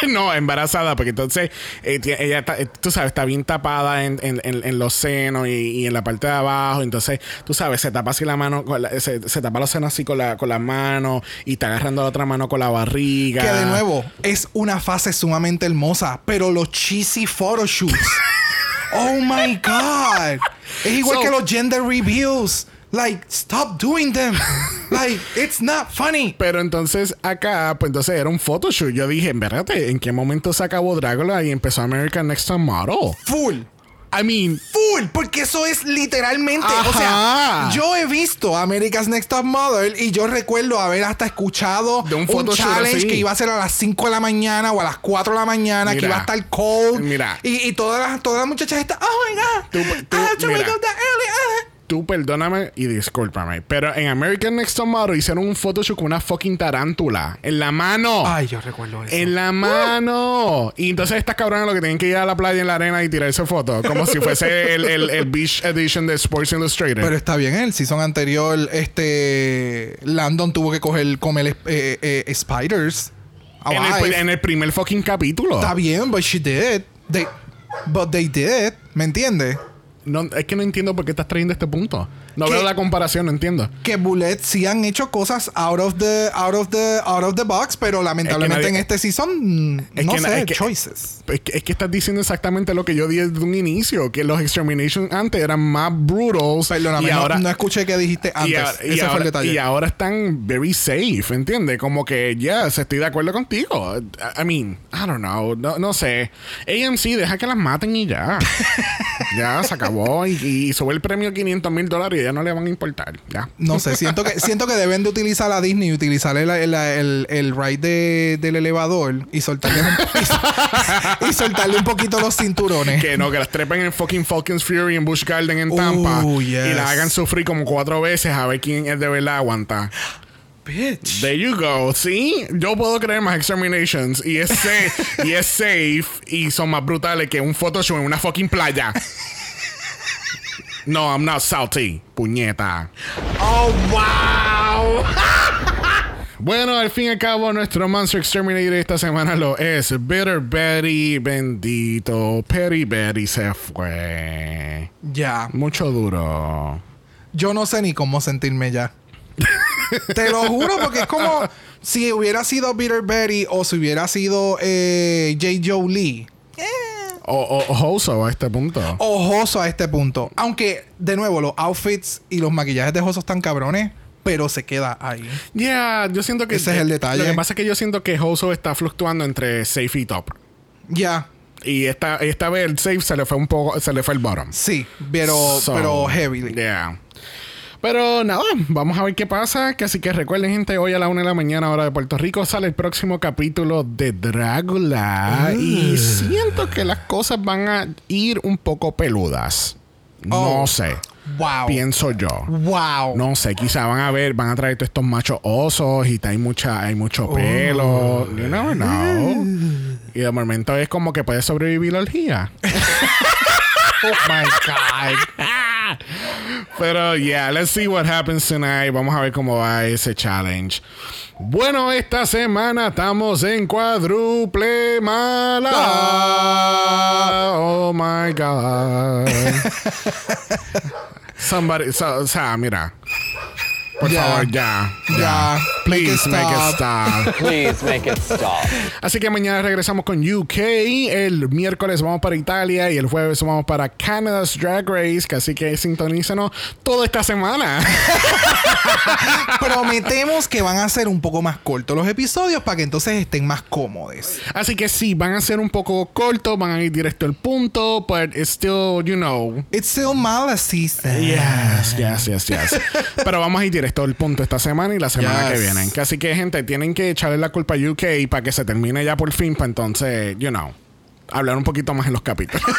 S1: no, embarazada, porque entonces eh, ella está, eh, tú sabes, está bien tapada en, en- en- en los senos y, y en la parte de abajo. Entonces, tú sabes, se tapa así la mano, con la- se, se tapa los senos así con la, con la mano y está agarrando la otra mano con la barriga.
S2: que de nuevo, es una fase sumamente hermosa, pero los cheesy photoshoots. oh my God. Es igual
S1: So-
S2: que los gender reviews. Like, stop doing them. like, it's not funny.
S1: Pero entonces acá, pues entonces era un photoshoot. Yo dije, espérate, ¿en qué momento se acabó Dracula y empezó American Next Top Model?
S2: Full.
S1: I mean,
S2: Full, porque eso es literalmente, o sea, yo he visto America's Next Top Model y yo recuerdo haber hasta escuchado
S1: De un
S2: challenge
S1: así.
S2: que iba a ser a las 5 de la mañana o a las 4 de la mañana, que iba a estar cold.
S1: Mira.
S2: Y, y todas, las, todas las muchachas están, oh my God,
S1: Tú- tú-
S2: I have to
S1: mira.
S2: wake up that early. Ah".
S1: tú perdóname y discúlpame, pero en American Next Top Model hicieron un photoshoot con una fucking tarántula en la mano.
S2: Ay, yo recuerdo eso.
S1: En la mano. Y entonces estas cabronas lo que tienen que ir a la playa en la arena y tirarse fotos. Como si fuese el, el, el Beach Edition de Sports Illustrated.
S2: Pero está bien, en el season anterior, este Landon tuvo que coger comer eh, eh, spiders.
S1: en, el,
S2: alive.
S1: en el primer fucking capítulo.
S2: Está bien, but she did. They, but they did. ¿Me entiendes?
S1: No, es que no entiendo por qué estás trayendo este punto. No veo la comparación, no entiendo.
S2: Que Bullet sí han hecho cosas out of the, out of the, out of the box, pero lamentablemente
S1: nadie-
S2: en este season,
S1: Es
S2: no
S1: que
S2: sé,
S1: es que-
S2: choices.
S1: Es que, es que estás diciendo exactamente lo que yo dije desde un inicio, que los Extermination antes eran más brutals.
S2: Perdóname,
S1: y
S2: no-
S1: ahora,
S2: no, escuché que dijiste
S1: y
S2: antes.
S1: y
S2: Ese fue
S1: ahora-
S2: el detalle.
S1: y ahora están very safe, ¿entiendes? Como que, yes, estoy de acuerdo contigo. I I mean, I don't know, no, no sé. AMC, deja que las maten y ya. ya, se acabó. Y, y sube el premio 500 mil dólares ya no le van a importar. Ya.
S2: No sé, siento que, siento que deben de utilizar a Disney y utilizar el, el, el, el ride de- del elevador y soltarle, un, y, y soltarle un poquito los cinturones.
S1: Que no, que las trepen en fucking Falcons Fury en Busch Garden en Tampa y las hagan sufrir como cuatro veces a ver quién es de verdad aguanta.
S2: Bitch.
S1: There you go. Sí, yo puedo creer más exterminations y es, safe, y es safe y son más brutales que un Photoshop en una fucking playa. No, I'm not salty. Puñeta.
S2: Oh, wow.
S1: Bueno, al fin y al cabo, nuestro Monster Exterminator esta semana lo es. Bitter Betty, bendito. Perry Betty se fue.
S2: Ya.
S1: Mucho duro.
S2: Yo no sé ni cómo sentirme ya. Te lo juro, porque es como si hubiera sido Peter Betty o si hubiera sido eh, J. Joe Lee.
S1: O, o, o Hoso a este punto.
S2: Ojoso a este punto. Aunque, de nuevo, los outfits y los maquillajes de Joso están cabrones, pero se queda ahí.
S1: Yeah, yo siento que.
S2: Ese es el detalle.
S1: Lo que pasa es que yo siento que Hoso está fluctuando entre safe y top.
S2: Ya,
S1: Y esta, esta vez el safe se le fue un poco, se le fue el bottom.
S2: sí, pero,
S1: So,
S2: pero heavily.
S1: Yeah. Pero nada, vamos a ver qué pasa. Que así que recuerden, gente, hoy a la una de la mañana, hora de Puerto Rico, sale el próximo capítulo de Drácula. Y siento que las cosas van a ir un poco peludas. No
S2: Oh.
S1: sé.
S2: Wow.
S1: Pienso yo.
S2: Wow.
S1: No sé, quizá van a ver, van a traer todos estos machos osos y hay mucha, hay mucho pelo. You never know. Y de momento es como que puede sobrevivir la orgía.
S2: Oh my God.
S1: Pero yeah, let's see what happens tonight. Vamos a ver cómo va ese challenge. Bueno, esta semana estamos en cuádruple mala. Oh my god. Somebody, so- o sea, mira. Por favor, ya.
S2: Ya.
S1: Please
S2: Make it
S1: make it
S2: stop.
S3: Please make it stop.
S1: Así que mañana regresamos con UK. El miércoles vamos para Italia y el jueves vamos para Canada's Drag Race. Así que sintonícenos toda esta semana.
S2: Prometemos que van a ser un poco más cortos los episodios para que entonces estén más cómodos.
S1: Así que sí, van a ser un poco cortos, van a ir directo al punto, but it's still, you know.
S2: It's still mala season.
S1: Yes, yes, yes, yes. Pero vamos a ir directo al punto esta semana y la semana
S2: Yes.
S1: que viene. Así que, gente, tienen que echarle la culpa a UK para que se termine ya por fin, para entonces, you know, hablar un poquito más en los capítulos.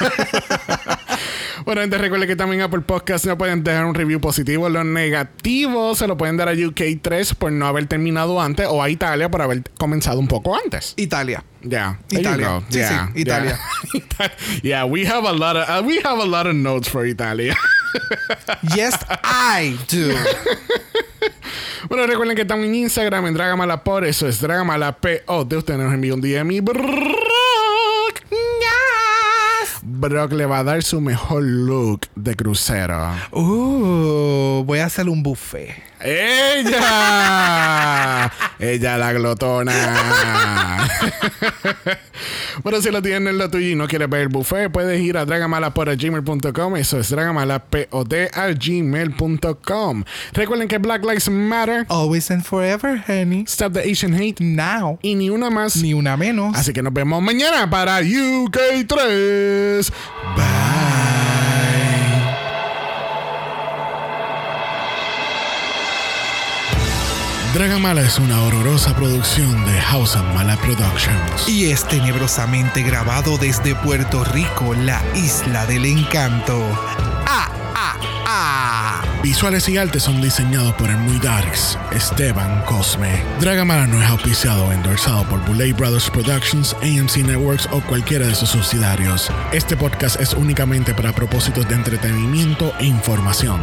S1: Bueno, gente, recuerden que también Apple Podcast no pueden dejar un review positivo. Lo negativo se lo pueden dar a UK3 por no haber terminado antes o a Italia por haber comenzado un poco antes.
S2: Italia.
S1: Yeah.
S2: Italia. Sí,
S1: yeah.
S2: sí, Italia.
S1: Yeah. yeah, we have a lot of uh, we have a lot of notes for Italia.
S2: Yes, I do.
S1: bueno, recuerden que estamos en Instagram en Dragamala por eso es Dragamala PO. De usted nos envía un DM y Brock. Brock le va a dar su mejor look de crucero.
S2: Uh, voy a hacer un buffet.
S1: ¡Ella! Ella la glotona. bueno, si lo tienes en lo tuyo y no quieres ver el buffet, puedes ir a dragamalapod.gmail.com. Eso es dragamalapod a gmail.com. Recuerden que Black Lives Matter,
S2: Always and forever, honey.
S1: Stop the Asian Hate
S2: Now.
S1: y ni una más.
S2: Ni una menos.
S1: Así que nos vemos mañana para UK3. Bye. Dragamala es una horrorosa producción de House of Mala Productions.
S2: Y es tenebrosamente grabado desde Puerto Rico, la isla del encanto. ¡Ah, ah, ah!
S1: Visuales y artes son diseñados por el muy darks, Esteban Cosme. Dragamala no es auspiciado o endorsado por Bullet Brothers Productions, AMC Networks o cualquiera de sus subsidiarios. Este podcast es únicamente para propósitos de entretenimiento e información.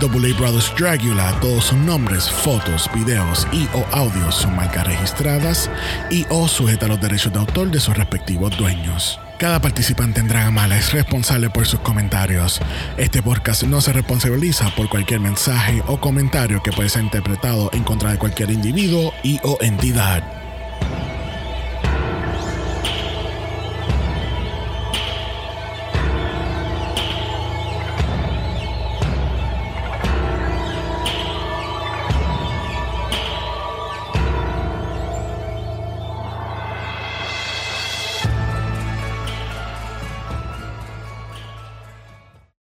S1: The Bullet Brothers Dragula, todos sus nombres, fotos, videos y o audios son marcas registradas y o sujeta a los derechos de autor de sus respectivos dueños. Cada participante en Dragamala es responsable por sus comentarios. Este podcast no se responsabiliza por cualquier mensaje o comentario que puede ser interpretado en contra de cualquier individuo y o entidad.